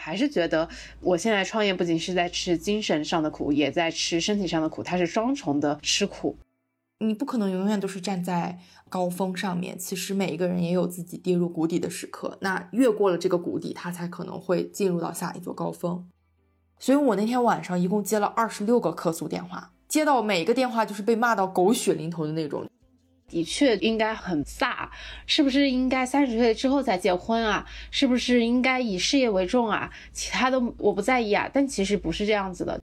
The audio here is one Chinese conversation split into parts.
还是觉得我现在创业不仅是在吃精神上的苦，也在吃身体上的苦，它是双重的吃苦。你不可能永远都是站在高峰上面，其实每一个人也有自己跌入谷底的时刻。那越过了这个谷底，他才可能会进入到下一座高峰。所以我那天晚上一共接了二十六个客诉电话，接到每一个电话就是被骂到狗血淋头的那种。的确应该很飒，是不是应该三十岁之后再结婚啊？是不是应该以事业为重啊？其他的我不在意啊。但其实不是这样子的。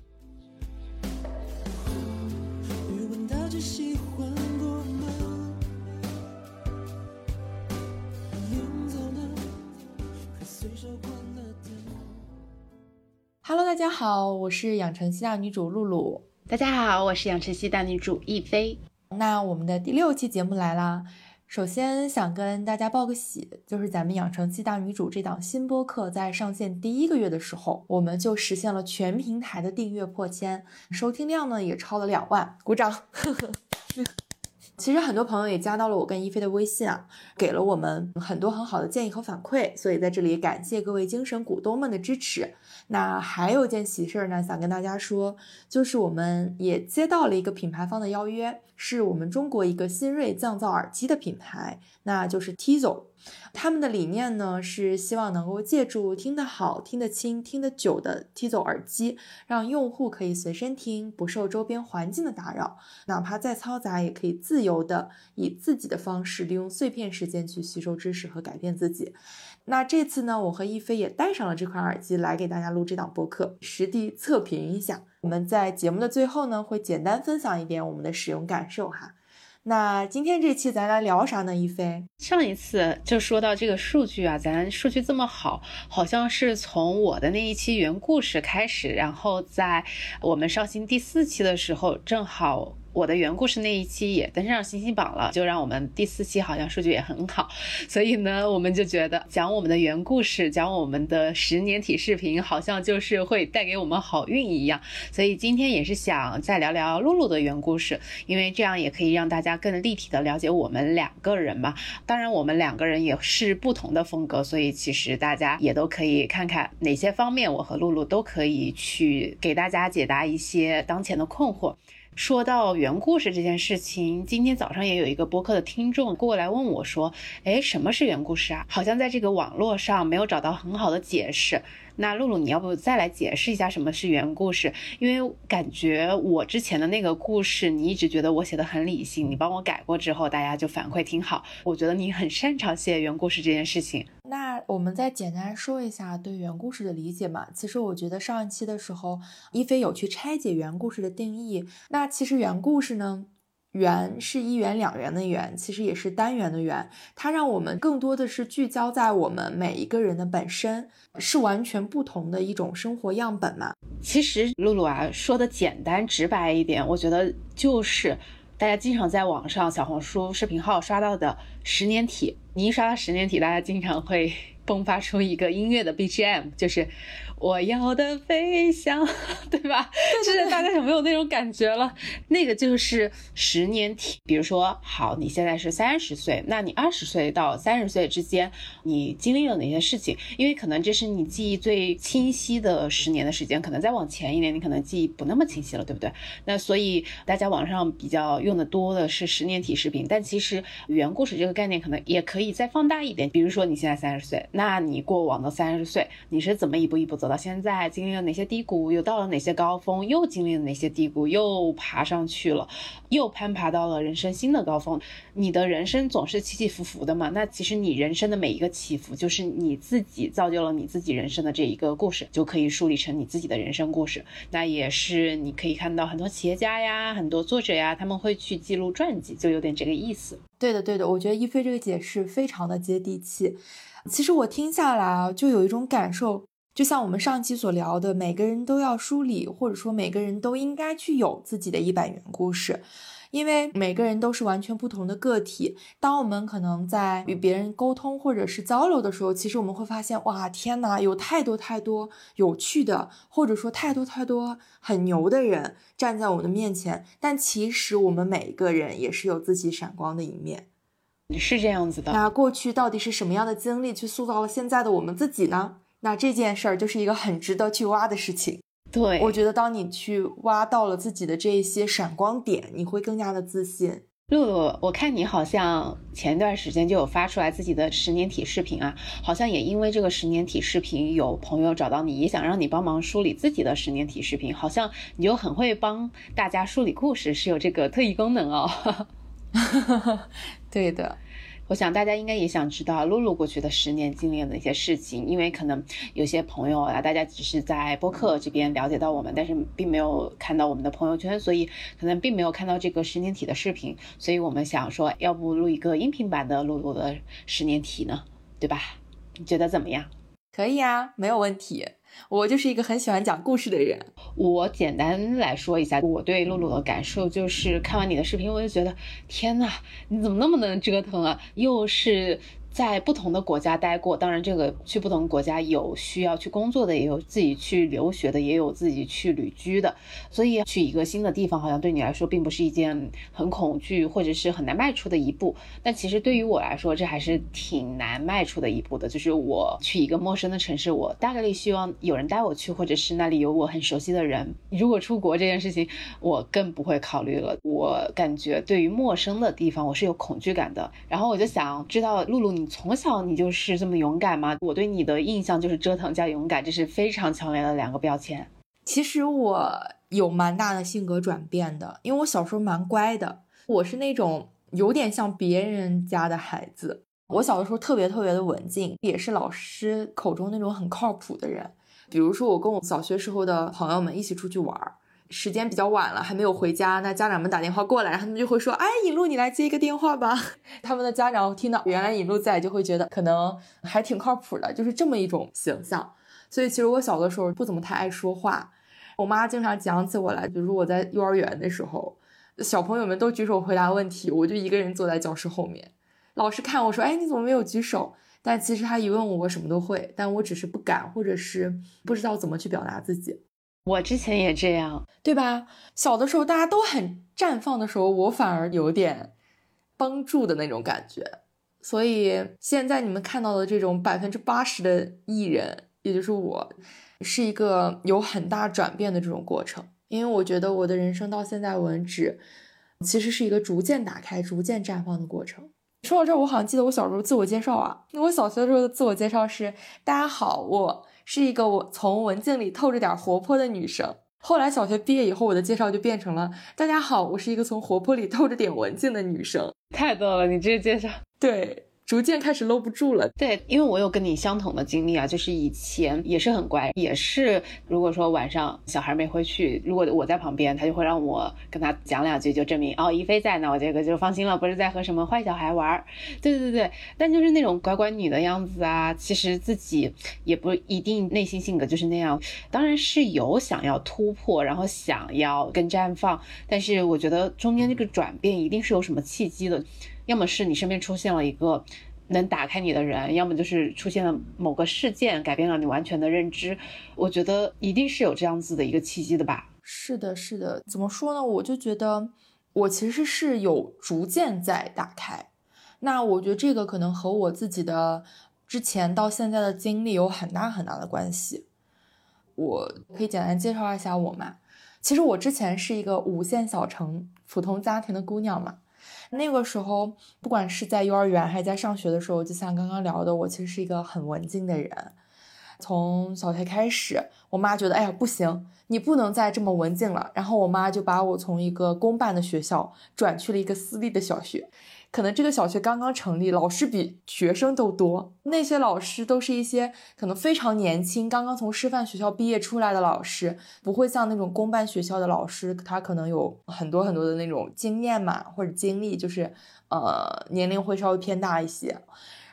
Hello，大家好，我是养成系大女主露露。大家好，我是养成系大女主亦菲。那我们的第六期节目来啦！首先想跟大家报个喜，就是咱们养成系大女主这档新播客在上线第一个月的时候，我们就实现了全平台的订阅破千，收听量呢也超了两万，鼓掌！呵 呵其实很多朋友也加到了我跟一菲的微信啊，给了我们很多很好的建议和反馈，所以在这里感谢各位精神股东们的支持。那还有一件喜事儿呢，想跟大家说，就是我们也接到了一个品牌方的邀约，是我们中国一个新锐降噪耳机的品牌，那就是 Tizo。他们的理念呢是希望能够借助听得好、听得清、听得久的 Tizo 耳机，让用户可以随身听，不受周边环境的打扰，哪怕再嘈杂，也可以自由的以自己的方式，利用碎片时间去吸收知识和改变自己。那这次呢，我和一菲也带上了这款耳机来给大家录这档播客，实地测评一下。我们在节目的最后呢，会简单分享一点我们的使用感受哈。那今天这期咱来聊啥呢？一菲，上一次就说到这个数据啊，咱数据这么好，好像是从我的那一期原故事开始，然后在我们上新第四期的时候，正好。我的原故事那一期也登上星星榜了，就让我们第四期好像数据也很好，所以呢，我们就觉得讲我们的原故事，讲我们的十年体视频，好像就是会带给我们好运一样。所以今天也是想再聊聊露露的原故事，因为这样也可以让大家更立体的了解我们两个人嘛。当然，我们两个人也是不同的风格，所以其实大家也都可以看看哪些方面，我和露露都可以去给大家解答一些当前的困惑。说到原故事这件事情，今天早上也有一个播客的听众过来问我，说：“哎，什么是原故事啊？好像在这个网络上没有找到很好的解释。”那露露，你要不再来解释一下什么是原故事？因为感觉我之前的那个故事，你一直觉得我写的很理性，你帮我改过之后，大家就反馈挺好。我觉得你很擅长写原故事这件事情。那我们再简单说一下对原故事的理解嘛？其实我觉得上一期的时候，一菲有去拆解原故事的定义。那其实原故事呢？元是一元两元的元，其实也是单元的元。它让我们更多的是聚焦在我们每一个人的本身，是完全不同的一种生活样本嘛。其实露露啊，说的简单直白一点，我觉得就是大家经常在网上小红书视频号刷到的十年体。你一刷到十年体，大家经常会 迸发出一个音乐的 BGM，就是。我要的飞翔，对吧？就是大家有没有那种感觉了？那个就是十年体。比如说，好，你现在是三十岁，那你二十岁到三十岁之间，你经历了哪些事情？因为可能这是你记忆最清晰的十年的时间，可能再往前一点，你可能记忆不那么清晰了，对不对？那所以大家网上比较用的多的是十年体视频，但其实原故事这个概念可能也可以再放大一点。比如说你现在三十岁，那你过往的三十岁，你是怎么一步一步走？走到现在，经历了哪些低谷，又到了哪些高峰，又经历了哪些低谷，又爬上去了，又攀爬到了人生新的高峰。你的人生总是起起伏伏的嘛？那其实你人生的每一个起伏，就是你自己造就了你自己人生的这一个故事，就可以梳理成你自己的人生故事。那也是你可以看到很多企业家呀，很多作者呀，他们会去记录传记，就有点这个意思。对的，对的，我觉得一菲这个解释非常的接地气。其实我听下来啊，就有一种感受。就像我们上期所聊的，每个人都要梳理，或者说每个人都应该去有自己的一百元故事，因为每个人都是完全不同的个体。当我们可能在与别人沟通或者是交流的时候，其实我们会发现，哇，天哪，有太多太多有趣的，或者说太多太多很牛的人站在我们的面前。但其实我们每一个人也是有自己闪光的一面，是这样子的。那过去到底是什么样的经历去塑造了现在的我们自己呢？那这件事儿就是一个很值得去挖的事情。对，我觉得当你去挖到了自己的这一些闪光点，你会更加的自信。露露，我看你好像前段时间就有发出来自己的十年体视频啊，好像也因为这个十年体视频，有朋友找到你，也想让你帮忙梳理自己的十年体视频，好像你就很会帮大家梳理故事，是有这个特异功能哦。对的。我想大家应该也想知道露露过去的十年经历的一些事情，因为可能有些朋友啊，大家只是在播客这边了解到我们，但是并没有看到我们的朋友圈，所以可能并没有看到这个十年体的视频，所以我们想说，要不录一个音频版的露露的十年体呢，对吧？你觉得怎么样？可以啊，没有问题。我就是一个很喜欢讲故事的人。我简单来说一下我对露露的感受，就是看完你的视频，我就觉得，天呐，你怎么那么能折腾啊？又是。在不同的国家待过，当然这个去不同国家有需要去工作的，也有自己去留学的，也有自己去旅居的。所以去一个新的地方，好像对你来说并不是一件很恐惧或者是很难迈出的一步。但其实对于我来说，这还是挺难迈出的一步的。就是我去一个陌生的城市，我大概率希望有人带我去，或者是那里有我很熟悉的人。如果出国这件事情，我更不会考虑了。我感觉对于陌生的地方，我是有恐惧感的。然后我就想知道，露露你。从小你就是这么勇敢吗？我对你的印象就是折腾加勇敢，这是非常强烈的两个标签。其实我有蛮大的性格转变的，因为我小时候蛮乖的，我是那种有点像别人家的孩子。我小的时候特别特别的文静，也是老师口中那种很靠谱的人。比如说，我跟我小学时候的朋友们一起出去玩儿。时间比较晚了，还没有回家，那家长们打电话过来，然后他们就会说：“哎，尹路，你来接一个电话吧。”他们的家长听到原来尹路在，就会觉得可能还挺靠谱的，就是这么一种形象。所以其实我小的时候不怎么太爱说话，我妈经常讲起我来，比如我在幼儿园的时候，小朋友们都举手回答问题，我就一个人坐在教室后面，老师看我说：“哎，你怎么没有举手？”但其实他一问我，我什么都会，但我只是不敢，或者是不知道怎么去表达自己。我之前也这样，对吧？小的时候大家都很绽放的时候，我反而有点帮助的那种感觉。所以现在你们看到的这种百分之八十的艺人，也就是我，是一个有很大转变的这种过程。因为我觉得我的人生到现在为止，其实是一个逐渐打开、逐渐绽放的过程。说到这儿，我好像记得我小时候自我介绍啊，我小学的时候的自我介绍是：大家好，我。是一个我从文静里透着点活泼的女生。后来小学毕业以后，我的介绍就变成了：大家好，我是一个从活泼里透着点文静的女生。太逗了，你这个介绍，对。逐渐开始搂不住了，对，因为我有跟你相同的经历啊，就是以前也是很乖，也是如果说晚上小孩没回去，如果我在旁边，他就会让我跟他讲两句，就证明哦，一菲在呢，我这个就放心了，不是在和什么坏小孩玩。对对对，但就是那种乖乖女的样子啊，其实自己也不一定内心性格就是那样，当然是有想要突破，然后想要更绽放，但是我觉得中间这个转变一定是有什么契机的。要么是你身边出现了一个能打开你的人，要么就是出现了某个事件改变了你完全的认知。我觉得一定是有这样子的一个契机的吧。是的，是的。怎么说呢？我就觉得我其实是有逐渐在打开。那我觉得这个可能和我自己的之前到现在的经历有很大很大的关系。我可以简单介绍一下我嘛。其实我之前是一个五线小城普通家庭的姑娘嘛。那个时候，不管是在幼儿园还是在上学的时候，就像刚刚聊的，我其实是一个很文静的人。从小学开始，我妈觉得，哎呀，不行，你不能再这么文静了。然后我妈就把我从一个公办的学校转去了一个私立的小学。可能这个小学刚刚成立，老师比学生都多。那些老师都是一些可能非常年轻，刚刚从师范学校毕业出来的老师，不会像那种公办学校的老师，他可能有很多很多的那种经验嘛，或者经历，就是呃年龄会稍微偏大一些。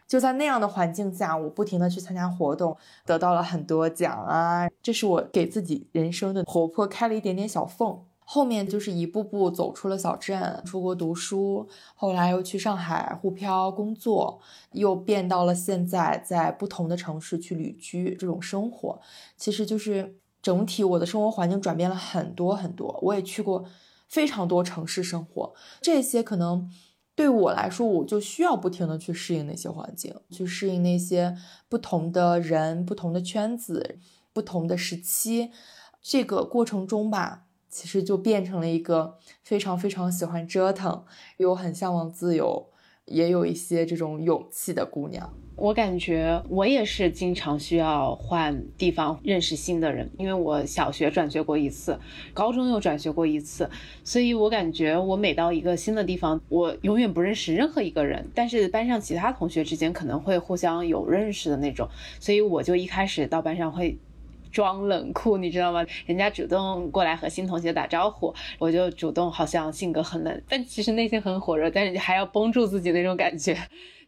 就在那样的环境下，我不停的去参加活动，得到了很多奖啊，这是我给自己人生的活泼开了一点点小缝。后面就是一步步走出了小镇，出国读书，后来又去上海沪漂工作，又变到了现在在不同的城市去旅居这种生活。其实就是整体我的生活环境转变了很多很多。我也去过非常多城市生活，这些可能对我来说，我就需要不停的去适应那些环境，去适应那些不同的人、不同的圈子、不同的时期。这个过程中吧，其实就变成了一个非常非常喜欢折腾，又很向往自由。也有一些这种勇气的姑娘，我感觉我也是经常需要换地方认识新的人，因为我小学转学过一次，高中又转学过一次，所以我感觉我每到一个新的地方，我永远不认识任何一个人，但是班上其他同学之间可能会互相有认识的那种，所以我就一开始到班上会。装冷酷，你知道吗？人家主动过来和新同学打招呼，我就主动好像性格很冷，但其实内心很火热，但是还要绷住自己那种感觉。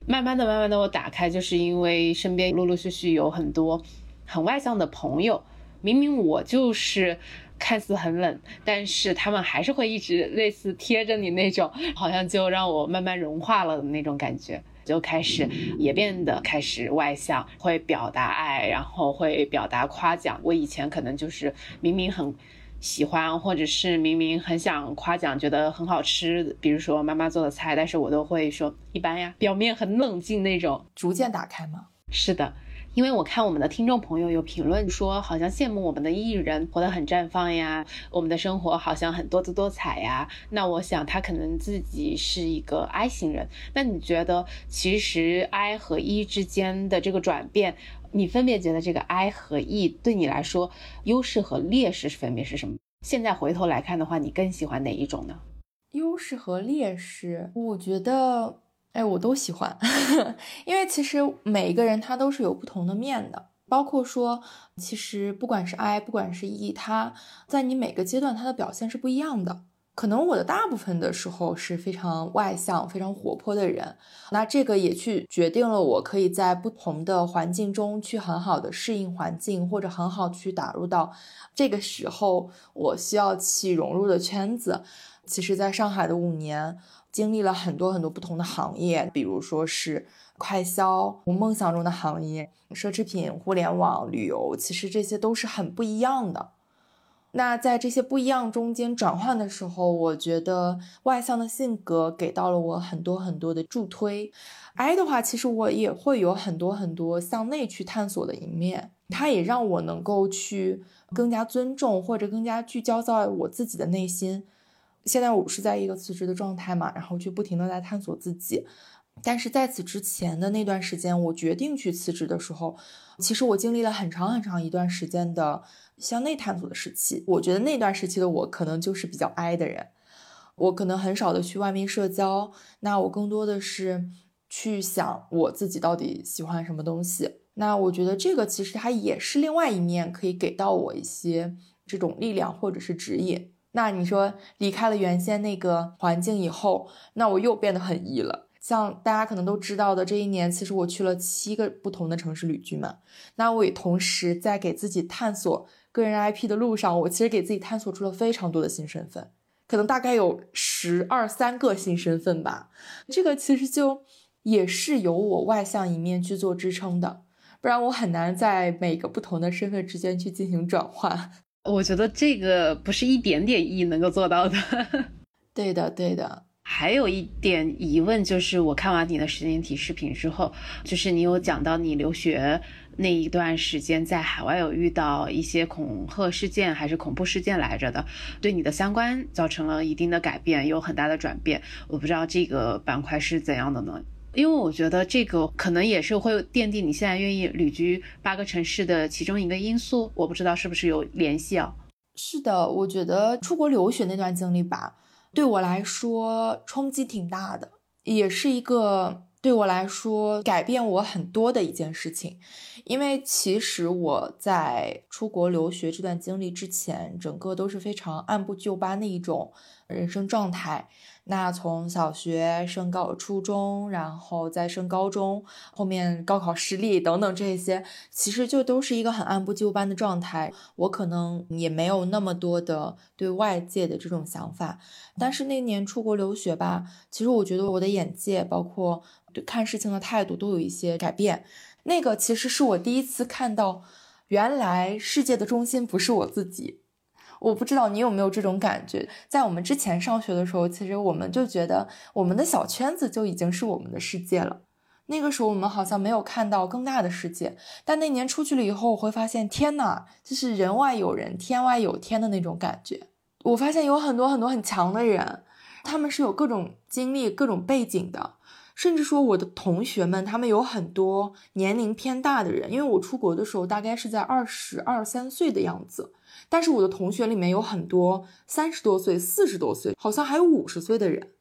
慢慢的、慢慢的，我打开，就是因为身边陆陆续续有很多很外向的朋友，明明我就是看似很冷，但是他们还是会一直类似贴着你那种，好像就让我慢慢融化了的那种感觉。就开始也变得开始外向，会表达爱，然后会表达夸奖。我以前可能就是明明很喜欢，或者是明明很想夸奖，觉得很好吃，比如说妈妈做的菜，但是我都会说一般呀，表面很冷静那种。逐渐打开吗？是的。因为我看我们的听众朋友有评论说，好像羡慕我们的艺人活得很绽放呀，我们的生活好像很多姿多彩呀。那我想他可能自己是一个 I 型人。那你觉得，其实 I 和 E 之间的这个转变，你分别觉得这个 I 和 E 对你来说优势和劣势分别是什么？现在回头来看的话，你更喜欢哪一种呢？优势和劣势，我觉得。哎，我都喜欢，因为其实每一个人他都是有不同的面的，包括说，其实不管是 I，不管是 E，他在你每个阶段他的表现是不一样的。可能我的大部分的时候是非常外向、非常活泼的人，那这个也去决定了我可以在不同的环境中去很好的适应环境，或者很好去打入到这个时候我需要去融入的圈子。其实，在上海的五年。经历了很多很多不同的行业，比如说是快销，我梦想中的行业，奢侈品、互联网、旅游，其实这些都是很不一样的。那在这些不一样中间转换的时候，我觉得外向的性格给到了我很多很多的助推。I 的话，其实我也会有很多很多向内去探索的一面，它也让我能够去更加尊重或者更加聚焦在我自己的内心。现在我是在一个辞职的状态嘛，然后去不停的在探索自己。但是在此之前的那段时间，我决定去辞职的时候，其实我经历了很长很长一段时间的向内探索的时期。我觉得那段时期的我可能就是比较 I 的人，我可能很少的去外面社交，那我更多的是去想我自己到底喜欢什么东西。那我觉得这个其实它也是另外一面，可以给到我一些这种力量或者是指引。那你说离开了原先那个环境以后，那我又变得很 E 了。像大家可能都知道的，这一年其实我去了七个不同的城市旅居嘛。那我也同时在给自己探索个人 IP 的路上，我其实给自己探索出了非常多的新身份，可能大概有十二三个新身份吧。这个其实就也是由我外向一面去做支撑的，不然我很难在每个不同的身份之间去进行转换。我觉得这个不是一点点意义能够做到的。对的，对的。还有一点疑问就是，我看完你的十年体视频之后，就是你有讲到你留学那一段时间在海外有遇到一些恐吓事件还是恐怖事件来着的，对你的三观造成了一定的改变，有很大的转变。我不知道这个板块是怎样的呢？因为我觉得这个可能也是会奠定你现在愿意旅居八个城市的其中一个因素，我不知道是不是有联系啊？是的，我觉得出国留学那段经历吧，对我来说冲击挺大的，也是一个对我来说改变我很多的一件事情。因为其实我在出国留学这段经历之前，整个都是非常按部就班的一种人生状态。那从小学升高初中，然后再升高中，后面高考失利等等这些，其实就都是一个很按部就班的状态。我可能也没有那么多的对外界的这种想法，但是那年出国留学吧，其实我觉得我的眼界，包括对看事情的态度都有一些改变。那个其实是我第一次看到，原来世界的中心不是我自己。我不知道你有没有这种感觉，在我们之前上学的时候，其实我们就觉得我们的小圈子就已经是我们的世界了。那个时候我们好像没有看到更大的世界，但那年出去了以后，我会发现，天呐，就是人外有人，天外有天的那种感觉。我发现有很多很多很强的人，他们是有各种经历、各种背景的，甚至说我的同学们，他们有很多年龄偏大的人，因为我出国的时候大概是在二十二三岁的样子。但是我的同学里面有很多三十多岁、四十多岁，好像还有五十岁的人。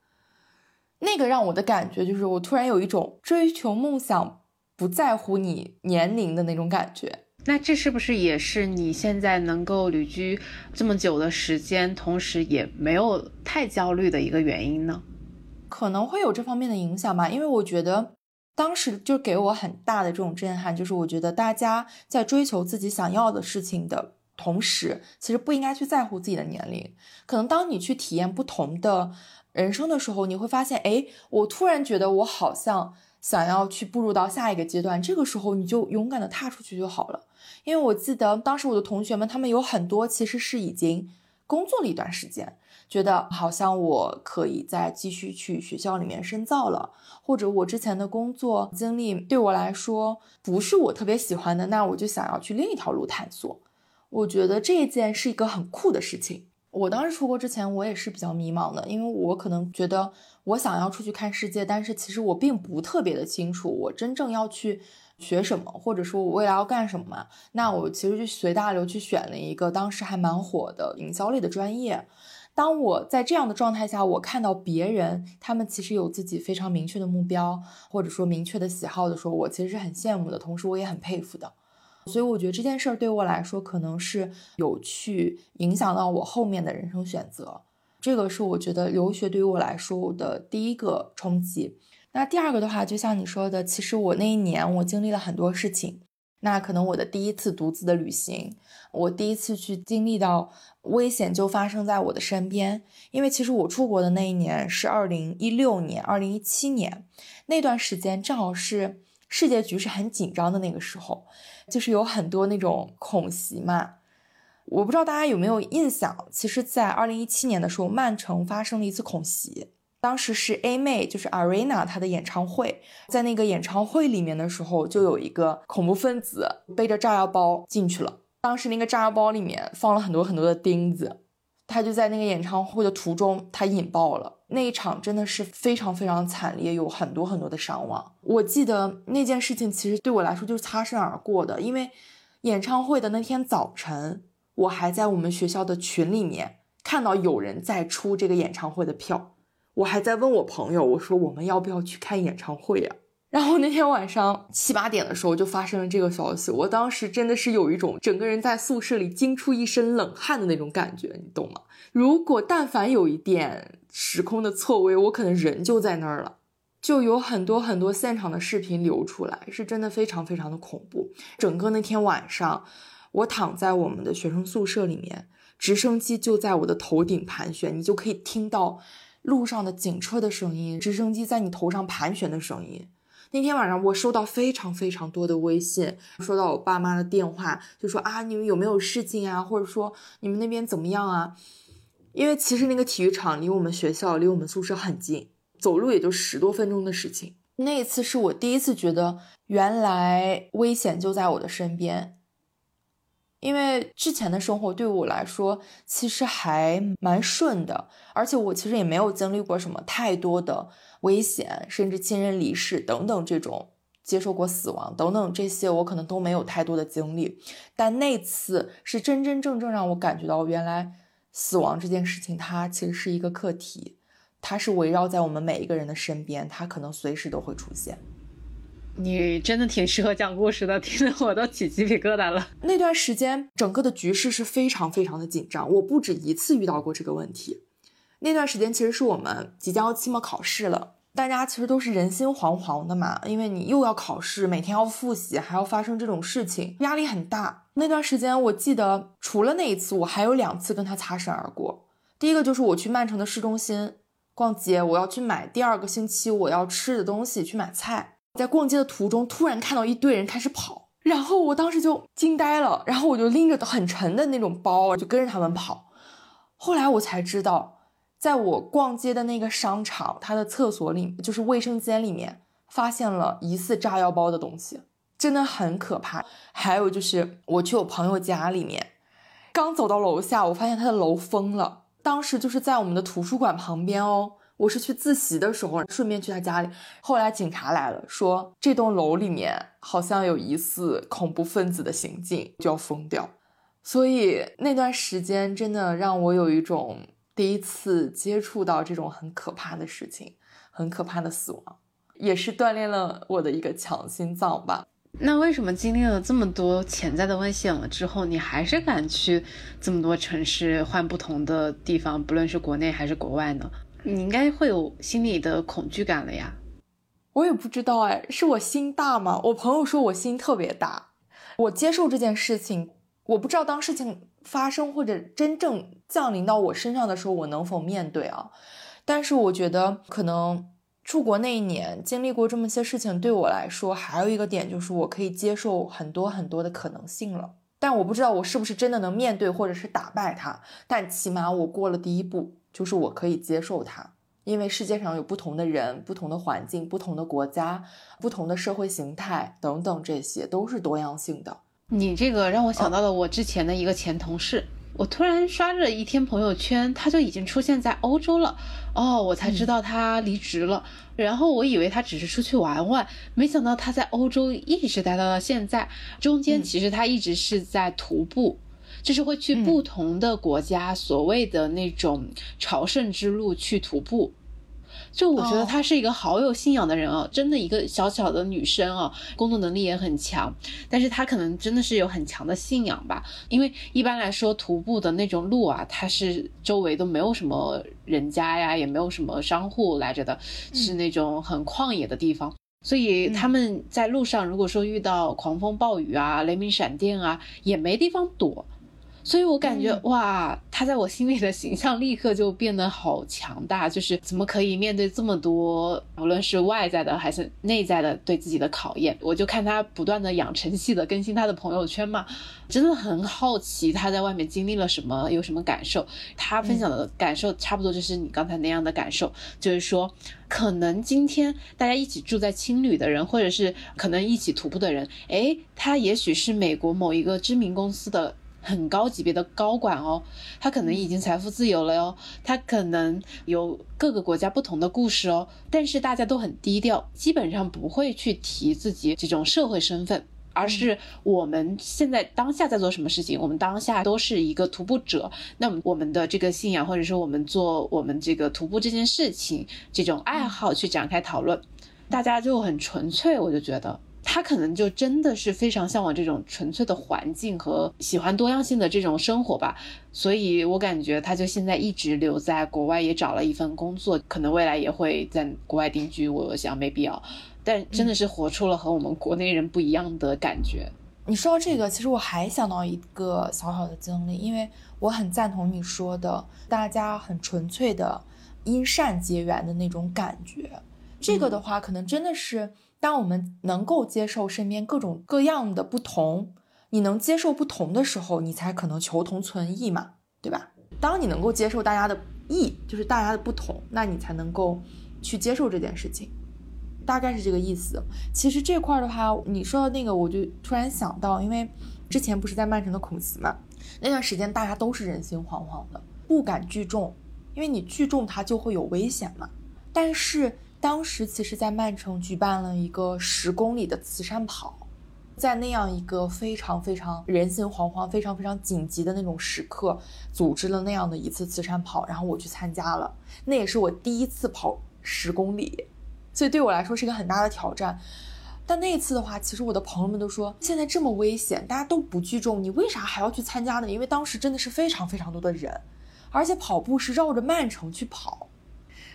那个让我的感觉就是，我突然有一种追求梦想不在乎你年龄的那种感觉。那这是不是也是你现在能够旅居这么久的时间，同时也没有太焦虑的一个原因呢？可能会有这方面的影响吧，因为我觉得当时就给我很大的这种震撼，就是我觉得大家在追求自己想要的事情的。同时，其实不应该去在乎自己的年龄。可能当你去体验不同的人生的时候，你会发现，哎，我突然觉得我好像想要去步入到下一个阶段。这个时候，你就勇敢的踏出去就好了。因为我记得当时我的同学们，他们有很多其实是已经工作了一段时间，觉得好像我可以再继续去学校里面深造了，或者我之前的工作经历对我来说不是我特别喜欢的，那我就想要去另一条路探索。我觉得这一件是一个很酷的事情。我当时出国之前，我也是比较迷茫的，因为我可能觉得我想要出去看世界，但是其实我并不特别的清楚我真正要去学什么，或者说我未来要干什么嘛。那我其实就随大流去选了一个当时还蛮火的营销类的专业。当我在这样的状态下，我看到别人他们其实有自己非常明确的目标，或者说明确的喜好的时候，我其实是很羡慕的，同时我也很佩服的。所以我觉得这件事儿对我来说，可能是有去影响到我后面的人生选择。这个是我觉得留学对于我来说的第一个冲击。那第二个的话，就像你说的，其实我那一年我经历了很多事情。那可能我的第一次独自的旅行，我第一次去经历到危险就发生在我的身边。因为其实我出国的那一年是二零一六年、二零一七年那段时间，正好是世界局势很紧张的那个时候。就是有很多那种恐袭嘛，我不知道大家有没有印象。其实，在二零一七年的时候，曼城发生了一次恐袭，当时是 A 妹，就是 Arena 她的演唱会，在那个演唱会里面的时候，就有一个恐怖分子背着炸药包进去了。当时那个炸药包里面放了很多很多的钉子。他就在那个演唱会的途中，他引爆了那一场，真的是非常非常惨烈，有很多很多的伤亡。我记得那件事情其实对我来说就是擦身而过的，因为演唱会的那天早晨，我还在我们学校的群里面看到有人在出这个演唱会的票，我还在问我朋友，我说我们要不要去看演唱会呀？然后那天晚上七八点的时候就发生了这个消息，我当时真的是有一种整个人在宿舍里惊出一身冷汗的那种感觉，你懂吗？如果但凡有一点时空的错位，我可能人就在那儿了。就有很多很多现场的视频流出来，是真的非常非常的恐怖。整个那天晚上，我躺在我们的学生宿舍里面，直升机就在我的头顶盘旋，你就可以听到路上的警车的声音，直升机在你头上盘旋的声音。那天晚上，我收到非常非常多的微信，收到我爸妈的电话，就说啊，你们有没有事情啊？或者说你们那边怎么样啊？因为其实那个体育场离我们学校、离我们宿舍很近，走路也就十多分钟的事情。那一次是我第一次觉得，原来危险就在我的身边。因为之前的生活对我来说其实还蛮顺的，而且我其实也没有经历过什么太多的危险，甚至亲人离世等等这种接受过死亡等等这些，我可能都没有太多的经历。但那次是真真正正让我感觉到，原来死亡这件事情它其实是一个课题，它是围绕在我们每一个人的身边，它可能随时都会出现。你真的挺适合讲故事的，听得我都起鸡皮疙瘩了。那段时间，整个的局势是非常非常的紧张，我不止一次遇到过这个问题。那段时间其实是我们即将要期末考试了，大家其实都是人心惶惶的嘛，因为你又要考试，每天要复习，还要发生这种事情，压力很大。那段时间，我记得除了那一次，我还有两次跟他擦身而过。第一个就是我去曼城的市中心逛街，我要去买第二个星期我要吃的东西，去买菜。在逛街的途中，突然看到一堆人开始跑，然后我当时就惊呆了，然后我就拎着很沉的那种包，就跟着他们跑。后来我才知道，在我逛街的那个商场，它的厕所里就是卫生间里面，发现了疑似炸药包的东西，真的很可怕。还有就是我去我朋友家里面，刚走到楼下，我发现他的楼封了。当时就是在我们的图书馆旁边哦。我是去自习的时候，顺便去他家里。后来警察来了，说这栋楼里面好像有疑似恐怖分子的行径，就要封掉。所以那段时间真的让我有一种第一次接触到这种很可怕的事情，很可怕的死亡，也是锻炼了我的一个强心脏吧。那为什么经历了这么多潜在的危险了之后，你还是敢去这么多城市换不同的地方，不论是国内还是国外呢？你应该会有心理的恐惧感了呀，我也不知道哎，是我心大吗？我朋友说我心特别大，我接受这件事情，我不知道当事情发生或者真正降临到我身上的时候，我能否面对啊？但是我觉得可能出国那一年经历过这么些事情，对我来说还有一个点就是我可以接受很多很多的可能性了，但我不知道我是不是真的能面对或者是打败它，但起码我过了第一步。就是我可以接受它，因为世界上有不同的人、不同的环境、不同的国家、不同的社会形态等等，这些都是多样性的。你这个让我想到了我之前的一个前同事，我突然刷着一天朋友圈，他就已经出现在欧洲了。哦，我才知道他离职了。然后我以为他只是出去玩玩，没想到他在欧洲一直待到了现在。中间其实他一直是在徒步。就是会去不同的国家，所谓的那种朝圣之路去徒步。就我觉得她是一个好有信仰的人啊，真的一个小小的女生啊，工作能力也很强，但是她可能真的是有很强的信仰吧。因为一般来说徒步的那种路啊，它是周围都没有什么人家呀，也没有什么商户来着的，是那种很旷野的地方，所以他们在路上如果说遇到狂风暴雨啊、雷鸣闪电啊，也没地方躲。所以我感觉哇，他在我心里的形象立刻就变得好强大，就是怎么可以面对这么多，无论是外在的还是内在的对自己的考验。我就看他不断的养成系的更新他的朋友圈嘛，真的很好奇他在外面经历了什么，有什么感受。他分享的感受差不多就是你刚才那样的感受，就是说，可能今天大家一起住在青旅的人，或者是可能一起徒步的人，诶，他也许是美国某一个知名公司的。很高级别的高管哦，他可能已经财富自由了哟，他可能有各个国家不同的故事哦，但是大家都很低调，基本上不会去提自己这种社会身份，而是我们现在当下在做什么事情，我们当下都是一个徒步者，那么我们的这个信仰，或者说我们做我们这个徒步这件事情这种爱好去展开讨论，大家就很纯粹，我就觉得。他可能就真的是非常向往这种纯粹的环境和喜欢多样性的这种生活吧，所以我感觉他就现在一直留在国外，也找了一份工作，可能未来也会在国外定居。我想没必要，但真的是活出了和我们国内人不一样的感觉。你说到这个，其实我还想到一个小小的经历，因为我很赞同你说的，大家很纯粹的因善结缘的那种感觉。这个的话，可能真的是。当我们能够接受身边各种各样的不同，你能接受不同的时候，你才可能求同存异嘛，对吧？当你能够接受大家的异，就是大家的不同，那你才能够去接受这件事情，大概是这个意思。其实这块的话，你说的那个，我就突然想到，因为之前不是在曼城的恐袭嘛，那段时间大家都是人心惶惶的，不敢聚众，因为你聚众它就会有危险嘛。但是。当时其实，在曼城举办了一个十公里的慈善跑，在那样一个非常非常人心惶惶、非常非常紧急的那种时刻，组织了那样的一次慈善跑，然后我去参加了，那也是我第一次跑十公里，所以对我来说是一个很大的挑战。但那一次的话，其实我的朋友们都说，现在这么危险，大家都不聚众，你为啥还要去参加呢？因为当时真的是非常非常多的人，而且跑步是绕着曼城去跑。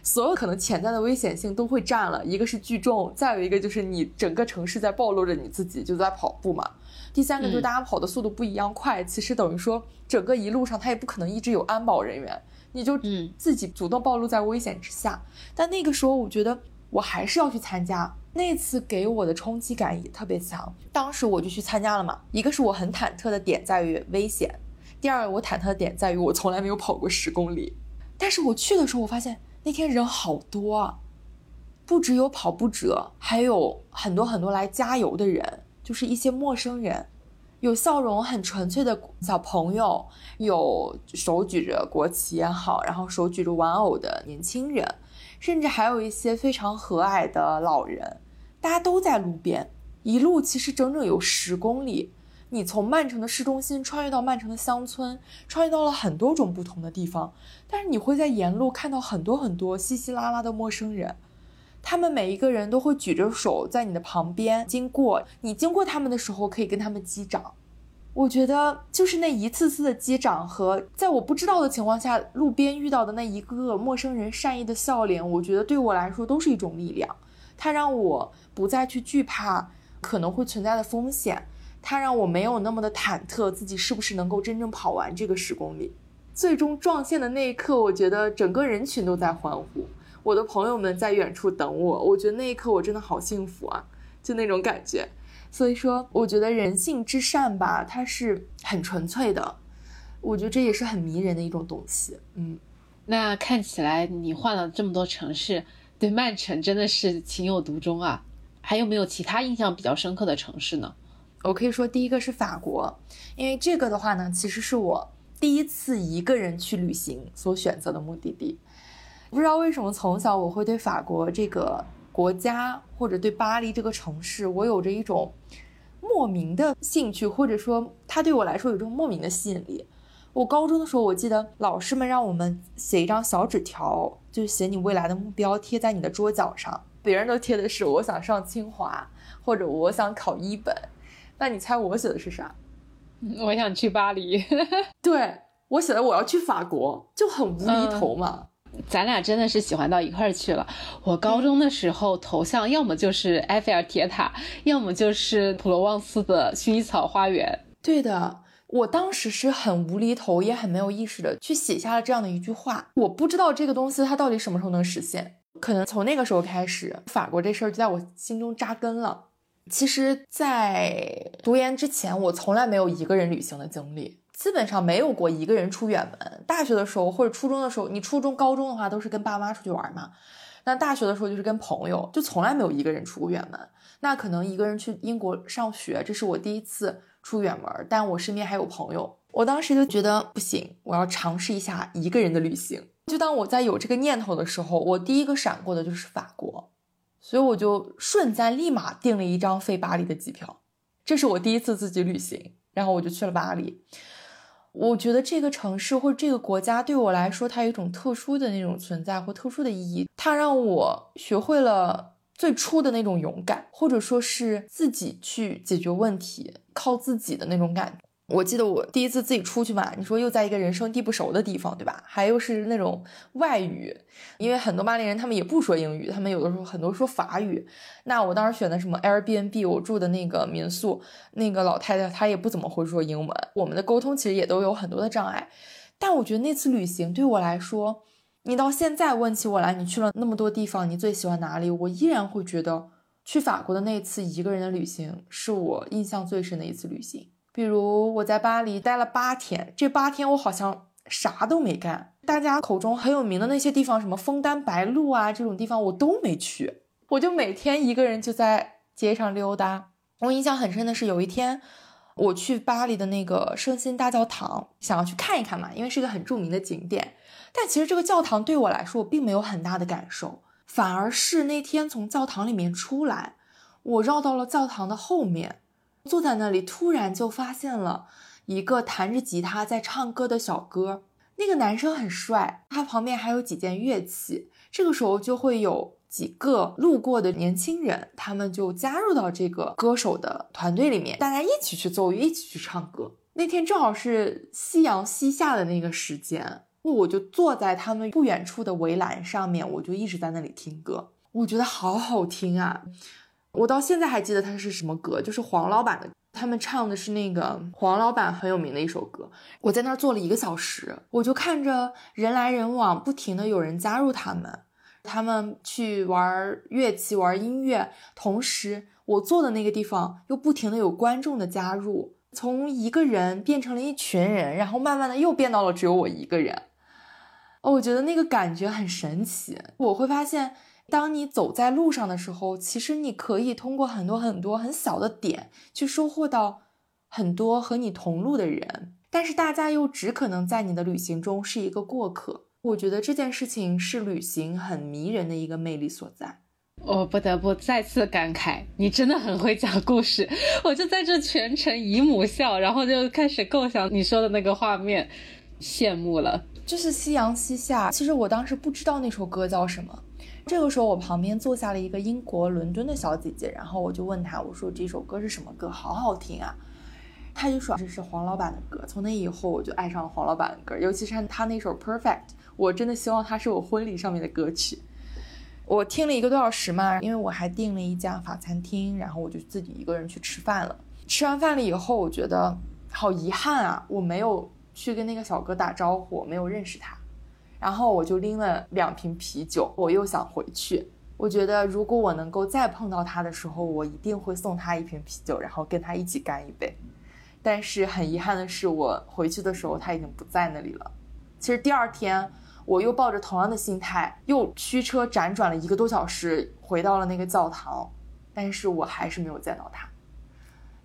所有可能潜在的危险性都会占了，一个是聚众，再有一个就是你整个城市在暴露着你自己，就在跑步嘛。第三个就是大家跑的速度不一样快，其实等于说整个一路上他也不可能一直有安保人员，你就自己主动暴露在危险之下。但那个时候我觉得我还是要去参加，那次给我的冲击感也特别强。当时我就去参加了嘛，一个是我很忐忑的点在于危险。第二个我忐忑的点在于我从来没有跑过十公里，但是我去的时候我发现那天人好多，不只有跑步者，还有很多很多来加油的人，就是一些陌生人，有笑容很纯粹的小朋友，有手举着国旗也好，然后手举着玩偶的年轻人，甚至还有一些非常和蔼的老人，大家都在路边，一路其实整整有十公里。你从曼城的市中心穿越到曼城的乡村，穿越到了很多种不同的地方，但是你会在沿路看到很多很多稀稀拉拉的陌生人，他们每一个人都会举着手在你的旁边经过，你经过他们的时候可以跟他们击掌。我觉得就是那一次次的击掌和在我不知道的情况下路边遇到的那一个个陌生人善意的笑脸，我觉得对我来说都是一种力量，它让我不再去惧怕可能会存在的风险。它让我没有那么的忐忑，自己是不是能够真正跑完这个十公里。最终撞线的那一刻，我觉得整个人群都在欢呼，我的朋友们在远处等我。我觉得那一刻我真的好幸福啊，就那种感觉。所以说，我觉得人性之善吧，它是很纯粹的。我觉得这也是很迷人的一种东西。嗯，那看起来你换了这么多城市，对曼城真的是情有独钟啊。还有没有其他印象比较深刻的城市呢？我可以说，第一个是法国，因为这个的话呢，其实是我第一次一个人去旅行所选择的目的地。不知道为什么，从小我会对法国这个国家，或者对巴黎这个城市，我有着一种莫名的兴趣，或者说它对我来说有一种莫名的吸引力。我高中的时候，我记得老师们让我们写一张小纸条，就写你未来的目标，贴在你的桌角上。别人都贴的是我想上清华，或者我想考一本。那你猜我写的是啥？我想去巴黎。对我写的我要去法国，就很无厘头嘛。咱俩真的是喜欢到一块儿去了。我高中的时候头像要么就是埃菲尔铁塔，要么就是普罗旺斯的薰衣草花园。对的，我当时是很无厘头，也很没有意识的去写下了这样的一句话。我不知道这个东西它到底什么时候能实现，可能从那个时候开始，法国这事儿就在我心中扎根了。其实，在读研之前，我从来没有一个人旅行的经历，基本上没有过一个人出远门。大学的时候或者初中的时候，你初中、高中的话都是跟爸妈出去玩嘛。那大学的时候就是跟朋友，就从来没有一个人出过远门。那可能一个人去英国上学，这是我第一次出远门，但我身边还有朋友。我当时就觉得不行，我要尝试一下一个人的旅行。就当我在有这个念头的时候，我第一个闪过的就是法国。所以我就瞬间立马订了一张飞巴黎的机票，这是我第一次自己旅行，然后我就去了巴黎。我觉得这个城市或这个国家对我来说，它有一种特殊的那种存在或特殊的意义，它让我学会了最初的那种勇敢，或者说是自己去解决问题，靠自己的那种感觉。我记得我第一次自己出去嘛，你说又在一个人生地不熟的地方，对吧？还又是那种外语，因为很多巴黎人他们也不说英语，他们有的时候很多说法语。那我当时选的什么 Airbnb，我住的那个民宿，那个老太太她也不怎么会说英文，我们的沟通其实也都有很多的障碍。但我觉得那次旅行对我来说，你到现在问起我来，你去了那么多地方，你最喜欢哪里？我依然会觉得去法国的那次一个人的旅行是我印象最深的一次旅行。比如我在巴黎待了八天，这八天我好像啥都没干。大家口中很有名的那些地方，什么枫丹白露啊这种地方我都没去，我就每天一个人就在街上溜达。我印象很深的是有一天我去巴黎的那个圣心大教堂，想要去看一看嘛，因为是一个很著名的景点。但其实这个教堂对我来说，我并没有很大的感受，反而是那天从教堂里面出来，我绕到了教堂的后面。坐在那里，突然就发现了一个弹着吉他在唱歌的小哥。那个男生很帅，他旁边还有几件乐器。这个时候就会有几个路过的年轻人，他们就加入到这个歌手的团队里面，大家一起去奏乐，一起去唱歌。那天正好是夕阳西下的那个时间，我就坐在他们不远处的围栏上面，我就一直在那里听歌。我觉得好好听啊！我到现在还记得他是什么歌，就是黄老板的，他们唱的是那个黄老板很有名的一首歌。我在那儿坐了一个小时，我就看着人来人往，不停的有人加入他们，他们去玩乐器、玩音乐，同时我坐的那个地方又不停的有观众的加入，从一个人变成了一群人，然后慢慢的又变到了只有我一个人。哦，我觉得那个感觉很神奇。我会发现，当你走在路上的时候，其实你可以通过很多很多很小的点去收获到很多和你同路的人，但是大家又只可能在你的旅行中是一个过客。我觉得这件事情是旅行很迷人的一个魅力所在。我不得不再次感慨，你真的很会讲故事。我就在这全程姨母笑，然后就开始构想你说的那个画面，羡慕了。就是夕阳西下，其实我当时不知道那首歌叫什么。这个时候，我旁边坐下了一个英国伦敦的小姐姐，然后我就问她，我说这首歌是什么歌？好好听啊！她就说这是黄老板的歌。从那以后，我就爱上了黄老板的歌，尤其是他那首 Perfect，我真的希望它是我婚礼上面的歌曲。我听了一个多小时嘛，因为我还订了一家法餐厅，然后我就自己一个人去吃饭了。吃完饭了以后，我觉得好遗憾啊，我没有。去跟那个小哥打招呼，没有认识他，然后我就拎了两瓶啤酒，我又想回去。我觉得如果我能够再碰到他的时候，我一定会送他一瓶啤酒，然后跟他一起干一杯。但是很遗憾的是，我回去的时候他已经不在那里了。其实第二天我又抱着同样的心态，又驱车辗转了一个多小时，回到了那个教堂，但是我还是没有见到他。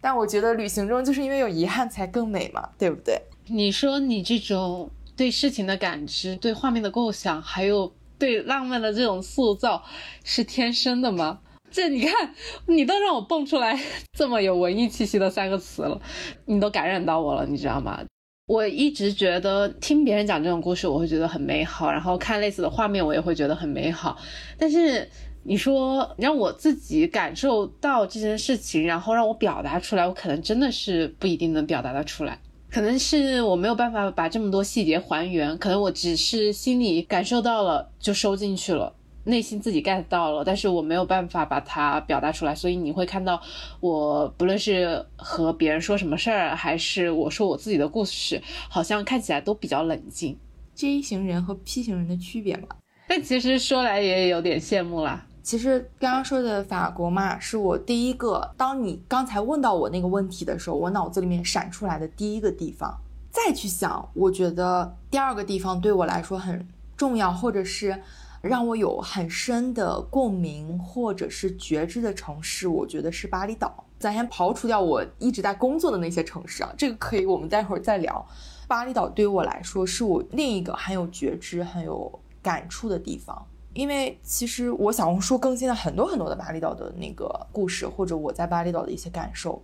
但我觉得旅行中就是因为有遗憾才更美嘛，对不对？你说你这种对事情的感知、对画面的构想，还有对浪漫的这种塑造，是天生的吗？这你看，你都让我蹦出来这么有文艺气息的三个词了，你都感染到我了，你知道吗？我一直觉得听别人讲这种故事，我会觉得很美好，然后看类似的画面，我也会觉得很美好。但是你说让我自己感受到这件事情，然后让我表达出来，我可能真的是不一定能表达得出来。可能是我没有办法把这么多细节还原，可能我只是心里感受到了就收进去了，内心自己 get 到了，但是我没有办法把它表达出来，所以你会看到我不论是和别人说什么事儿，还是我说我自己的故事，好像看起来都比较冷静。J 型人和 P 型人的区别吧？但其实说来也有点羡慕啦。其实刚刚说的法国嘛，是我第一个。当你刚才问到我那个问题的时候，我脑子里面闪出来的第一个地方。再去想，我觉得第二个地方对我来说很重要，或者是让我有很深的共鸣或者是觉知的城市，我觉得是巴厘岛。咱先刨除掉我一直在工作的那些城市啊，这个可以我们待会儿再聊。巴厘岛对我来说是我另一个很有觉知、很有感触的地方。因为其实我小红书更新了很多很多的巴厘岛的那个故事，或者我在巴厘岛的一些感受。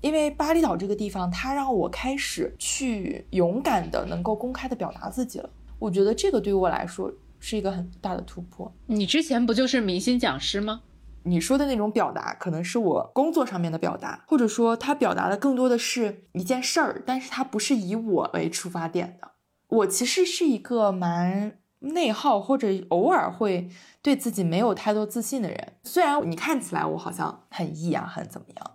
因为巴厘岛这个地方，它让我开始去勇敢的能够公开的表达自己了。我觉得这个对于我来说是一个很大的突破。你之前不就是明星讲师吗？你说的那种表达，可能是我工作上面的表达，或者说他表达的更多的是一件事儿，但是它不是以我为出发点的。我其实是一个蛮。内耗或者偶尔会对自己没有太多自信的人，虽然你看起来我好像很 E 啊，很怎么样，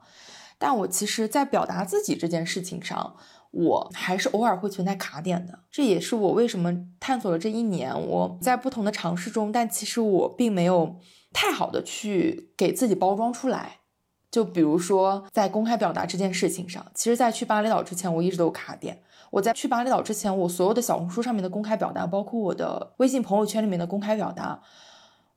但我其实，在表达自己这件事情上，我还是偶尔会存在卡点的。这也是我为什么探索了这一年，我在不同的尝试中，但其实我并没有太好的去给自己包装出来。就比如说在公开表达这件事情上，其实，在去巴厘岛之前，我一直都有卡点。我在去巴厘岛之前，我所有的小红书上面的公开表达，包括我的微信朋友圈里面的公开表达，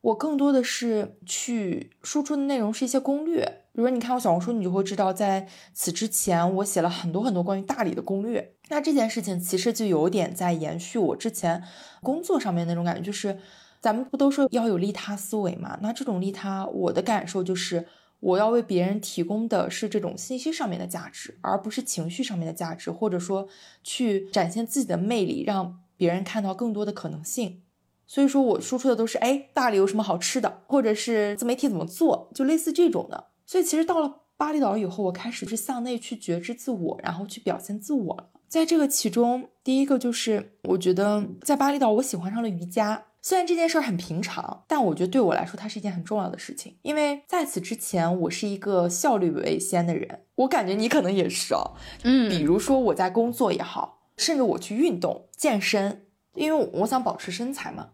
我更多的是去输出的内容是一些攻略。比如说你看我小红书，你就会知道，在此之前我写了很多很多关于大理的攻略。那这件事情其实就有点在延续我之前工作上面那种感觉，就是咱们不都说要有利他思维嘛？那这种利他，我的感受就是。我要为别人提供的是这种信息上面的价值，而不是情绪上面的价值，或者说去展现自己的魅力，让别人看到更多的可能性。所以说我输出的都是，哎，大理有什么好吃的，或者是自媒体怎么做，就类似这种的。所以其实到了巴厘岛以后，我开始是向内去觉知自我，然后去表现自我了。在这个其中，第一个就是我觉得在巴厘岛，我喜欢上了瑜伽。虽然这件事儿很平常，但我觉得对我来说，它是一件很重要的事情。因为在此之前，我是一个效率为先的人。我感觉你可能也是哦，嗯，比如说我在工作也好，甚至我去运动健身，因为我想保持身材嘛，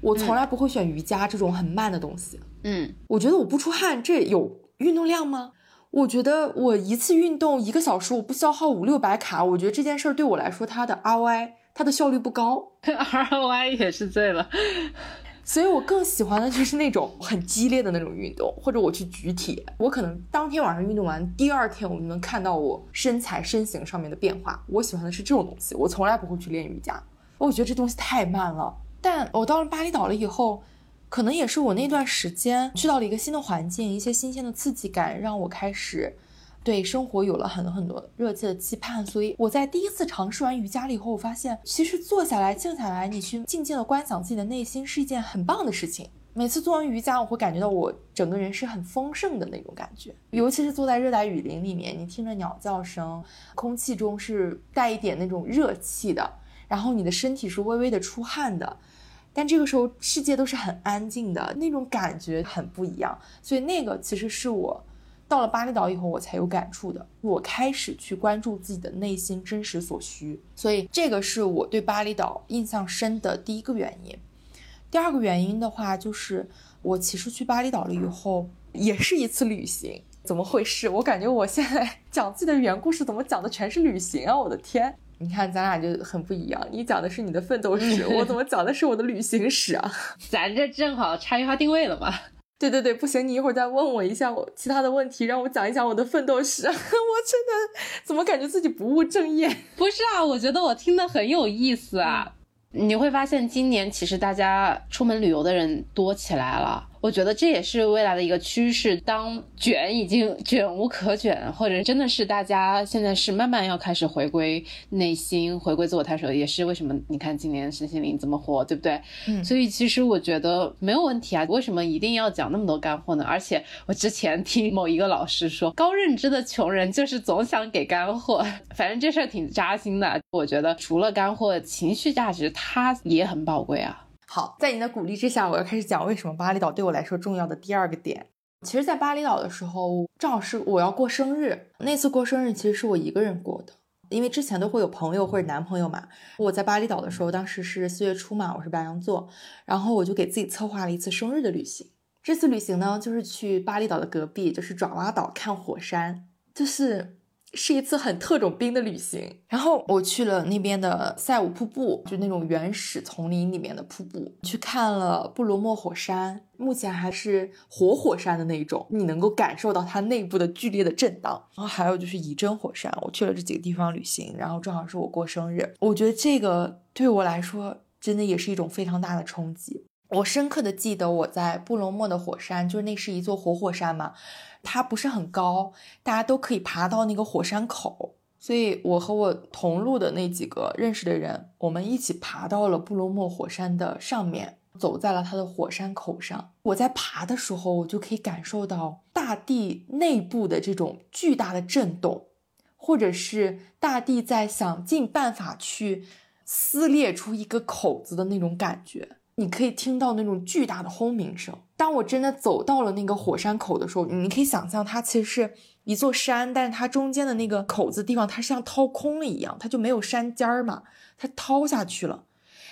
我从来不会选瑜伽这种很慢的东西。嗯，我觉得我不出汗，这有运动量吗？我觉得我一次运动一个小时，我不消耗五六百卡，我觉得这件事儿对我来说，它的 ROI 它的效率不高，ROI 也是醉了。所以我更喜欢的就是那种很激烈的那种运动，或者我去举铁，我可能当天晚上运动完，第二天我就能看到我身材身形上面的变化。我喜欢的是这种东西，我从来不会去练瑜伽，我觉得这东西太慢了。但我到了巴厘岛了以后，可能也是我那段时间去到了一个新的环境，一些新鲜的刺激感，让我开始。对生活有了很多很多热切的期盼，所以我在第一次尝试完瑜伽了以后，我发现其实坐下来静下来，你去静静的观想自己的内心是一件很棒的事情。每次做完瑜伽，我会感觉到我整个人是很丰盛的那种感觉，尤其是坐在热带雨林里面，你听着鸟叫声，空气中是带一点那种热气的，然后你的身体是微微的出汗的，但这个时候世界都是很安静的，那种感觉很不一样。所以那个其实是我。到了巴厘岛以后，我才有感触的。我开始去关注自己的内心真实所需，所以这个是我对巴厘岛印象深的第一个原因。第二个原因的话，就是我其实去巴厘岛了以后，也是一次旅行。怎么回事？我感觉我现在 讲自己的原故事，怎么讲的全是旅行啊！我的天，你看咱俩就很不一样。你讲的是你的奋斗史，我怎么讲的是我的旅行史啊？咱这正好差异化定位了嘛。对对对，不行，你一会儿再问我一下我其他的问题，让我讲一讲我的奋斗史。我真的怎么感觉自己不务正业？不是啊，我觉得我听的很有意思啊。你会发现今年其实大家出门旅游的人多起来了。我觉得这也是未来的一个趋势。当卷已经卷无可卷，或者真的是大家现在是慢慢要开始回归内心、回归自我探索，也是为什么你看今年身心灵这么火，对不对？嗯。所以其实我觉得没有问题啊。为什么一定要讲那么多干货呢？而且我之前听某一个老师说，高认知的穷人就是总想给干货。反正这事儿挺扎心的。我觉得除了干货，情绪价值它也很宝贵啊。好，在你的鼓励之下，我要开始讲为什么巴厘岛对我来说重要的第二个点。其实，在巴厘岛的时候，正好是我要过生日。那次过生日其实是我一个人过的，因为之前都会有朋友或者男朋友嘛。我在巴厘岛的时候，当时是四月初嘛，我是白羊座，然后我就给自己策划了一次生日的旅行。这次旅行呢，就是去巴厘岛的隔壁，就是爪哇岛看火山，就是。是一次很特种兵的旅行，然后我去了那边的塞武瀑布，就那种原始丛林里面的瀑布，去看了布罗莫火山，目前还是活火山的那种，你能够感受到它内部的剧烈的震荡。然后还有就是仪真火山，我去了这几个地方旅行，然后正好是我过生日，我觉得这个对我来说真的也是一种非常大的冲击。我深刻的记得我在布罗莫的火山，就是那是一座活火山嘛。它不是很高，大家都可以爬到那个火山口，所以我和我同路的那几个认识的人，我们一起爬到了布罗莫火山的上面，走在了它的火山口上。我在爬的时候，我就可以感受到大地内部的这种巨大的震动，或者是大地在想尽办法去撕裂出一个口子的那种感觉。你可以听到那种巨大的轰鸣声。当我真的走到了那个火山口的时候，你可以想象它其实是一座山，但是它中间的那个口子地方，它像掏空了一样，它就没有山尖儿嘛，它掏下去了，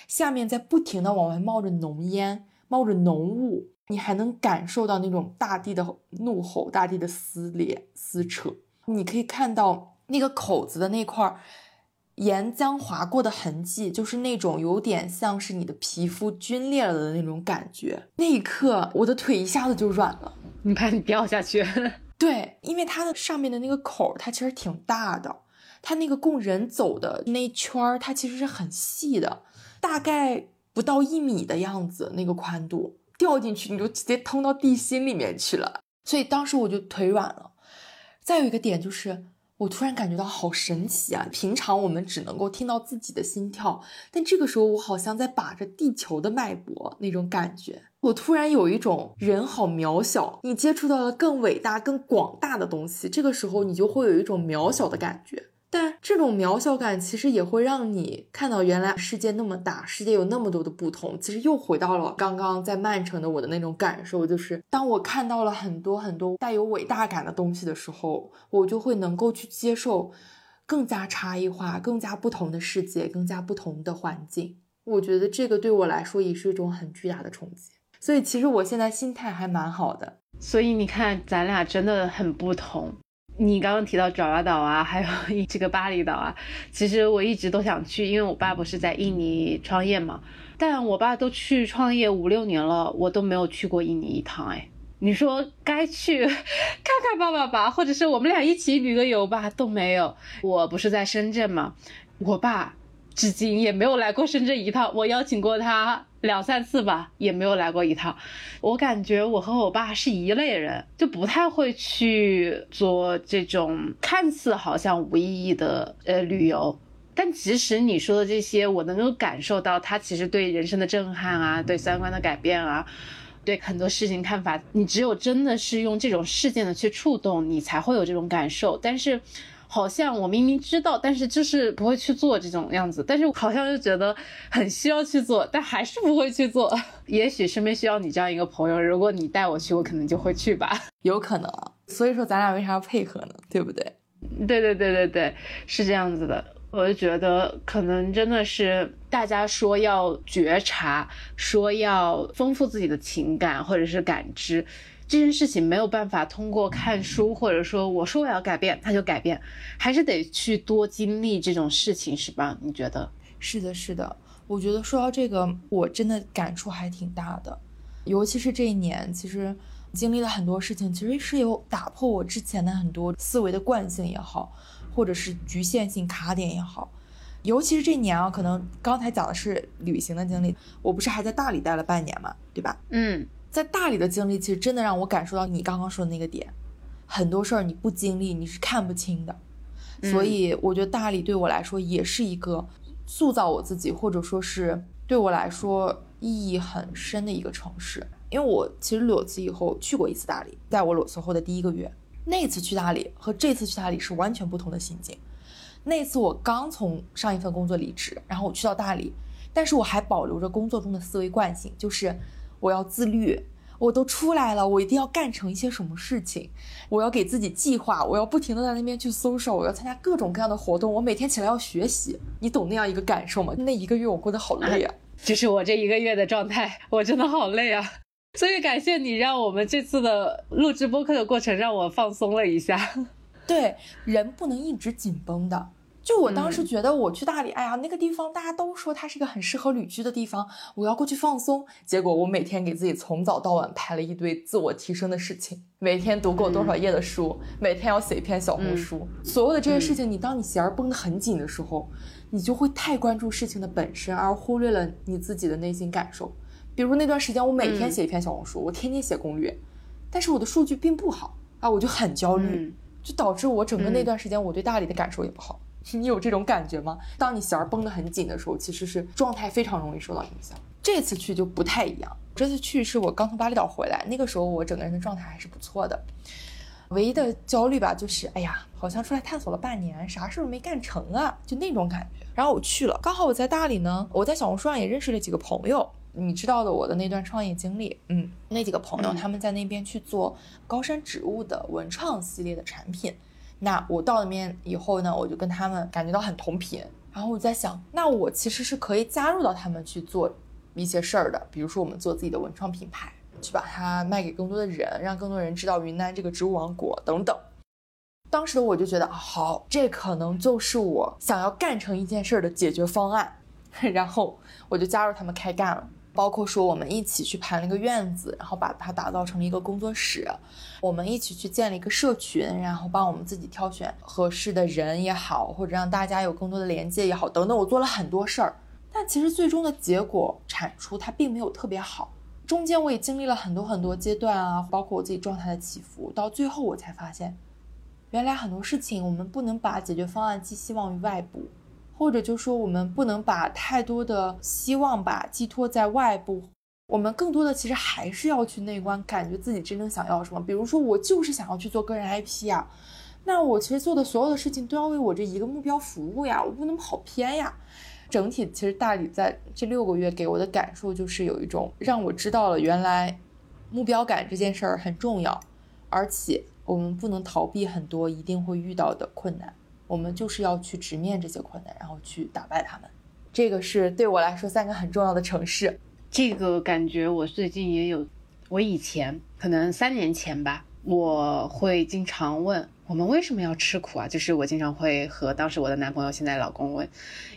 下面在不停的往外冒着浓烟，冒着浓雾，你还能感受到那种大地的怒吼，大地的撕裂撕扯。你可以看到那个口子的那块儿。岩浆划过的痕迹，就是那种有点像是你的皮肤皲裂了的那种感觉。那一刻，我的腿一下子就软了，你怕你掉下去。对，因为它的上面的那个口，它其实挺大的，它那个供人走的那一圈儿，它其实是很细的，大概不到一米的样子，那个宽度，掉进去你就直接通到地心里面去了。所以当时我就腿软了。再有一个点就是。我突然感觉到好神奇啊！平常我们只能够听到自己的心跳，但这个时候我好像在把着地球的脉搏那种感觉。我突然有一种人好渺小，你接触到了更伟大、更广大的东西，这个时候你就会有一种渺小的感觉。但这种渺小感其实也会让你看到，原来世界那么大，世界有那么多的不同。其实又回到了刚刚在曼城的我的那种感受，就是当我看到了很多很多带有伟大感的东西的时候，我就会能够去接受更加差异化、更加不同的世界、更加不同的环境。我觉得这个对我来说也是一种很巨大的冲击。所以其实我现在心态还蛮好的。所以你看，咱俩真的很不同。你刚刚提到爪哇岛啊，还有这个巴厘岛啊，其实我一直都想去，因为我爸不是在印尼创业嘛。但我爸都去创业五六年了，我都没有去过印尼一趟。哎，你说该去 看看爸爸吧，或者是我们俩一起旅个游吧，都没有。我不是在深圳嘛，我爸至今也没有来过深圳一趟。我邀请过他。两三次吧，也没有来过一趟。我感觉我和我爸是一类人，就不太会去做这种看似好像无意义的呃旅游。但即使你说的这些，我能够感受到他其实对人生的震撼啊，对三观的改变啊，对很多事情看法。你只有真的是用这种事件的去触动，你才会有这种感受。但是。好像我明明知道，但是就是不会去做这种样子，但是好像又觉得很需要去做，但还是不会去做。也许身边需要你这样一个朋友，如果你带我去，我可能就会去吧。有可能，所以说咱俩为啥要配合呢？对不对？对对对对对，是这样子的。我就觉得可能真的是大家说要觉察，说要丰富自己的情感或者是感知。这件事情没有办法通过看书，或者说我说我要改变，他就改变，还是得去多经历这种事情，是吧？你觉得？是的，是的。我觉得说到这个，我真的感触还挺大的，尤其是这一年，其实经历了很多事情，其实是有打破我之前的很多思维的惯性也好，或者是局限性卡点也好。尤其是这一年啊，可能刚才讲的是旅行的经历，我不是还在大理待了半年嘛，对吧？嗯。在大理的经历，其实真的让我感受到你刚刚说的那个点，很多事儿你不经历你是看不清的，所以我觉得大理对我来说也是一个塑造我自己，或者说是对我来说意义很深的一个城市。因为我其实裸辞以后去过一次大理，在我裸辞后的第一个月，那次去大理和这次去大理是完全不同的心境。那次我刚从上一份工作离职，然后我去到大理，但是我还保留着工作中的思维惯性，就是。我要自律，我都出来了，我一定要干成一些什么事情，我要给自己计划，我要不停的在那边去搜索，我要参加各种各样的活动，我每天起来要学习，你懂那样一个感受吗？那一个月我过得好累啊，就是我这一个月的状态，我真的好累啊，所以感谢你让我们这次的录制播客的过程让我放松了一下。对，人不能一直紧绷的。就我当时觉得我去大理，哎呀，那个地方大家都说它是一个很适合旅居的地方，我要过去放松。结果我每天给自己从早到晚拍了一堆自我提升的事情，每天读过多少页的书，每天要写一篇小红书，所有的这些事情，你当你弦儿绷得很紧的时候，你就会太关注事情的本身，而忽略了你自己的内心感受。比如那段时间，我每天写一篇小红书，我天天写攻略，但是我的数据并不好啊，我就很焦虑，就导致我整个那段时间我对大理的感受也不好。你有这种感觉吗？当你弦儿绷得很紧的时候，其实是状态非常容易受到影响。这次去就不太一样。这次去是我刚从巴厘岛回来，那个时候我整个人的状态还是不错的。唯一的焦虑吧，就是哎呀，好像出来探索了半年，啥事儿没干成啊，就那种感觉。然后我去了，刚好我在大理呢，我在小红书上也认识了几个朋友。你知道的，我的那段创业经历，嗯，那几个朋友他们在那边去做高山植物的文创系列的产品。那我到了面以后呢，我就跟他们感觉到很同频，然后我在想，那我其实是可以加入到他们去做一些事儿的，比如说我们做自己的文创品牌，去把它卖给更多的人，让更多人知道云南这个植物王国等等。当时的我就觉得，好，这可能就是我想要干成一件事儿的解决方案，然后我就加入他们开干了。包括说我们一起去盘了一个院子，然后把它打造成了一个工作室，我们一起去建了一个社群，然后帮我们自己挑选合适的人也好，或者让大家有更多的连接也好，等等，我做了很多事儿。但其实最终的结果产出它并没有特别好，中间我也经历了很多很多阶段啊，包括我自己状态的起伏，到最后我才发现，原来很多事情我们不能把解决方案寄希望于外部。或者就说我们不能把太多的希望吧寄托在外部，我们更多的其实还是要去内观，感觉自己真正想要什么。比如说我就是想要去做个人 IP 呀，那我其实做的所有的事情都要为我这一个目标服务呀，我不能跑偏呀。整体其实大理在这六个月给我的感受就是有一种让我知道了原来目标感这件事儿很重要，而且我们不能逃避很多一定会遇到的困难。我们就是要去直面这些困难，然后去打败他们。这个是对我来说三个很重要的城市。这个感觉我最近也有。我以前可能三年前吧，我会经常问我们为什么要吃苦啊？就是我经常会和当时我的男朋友，现在老公问，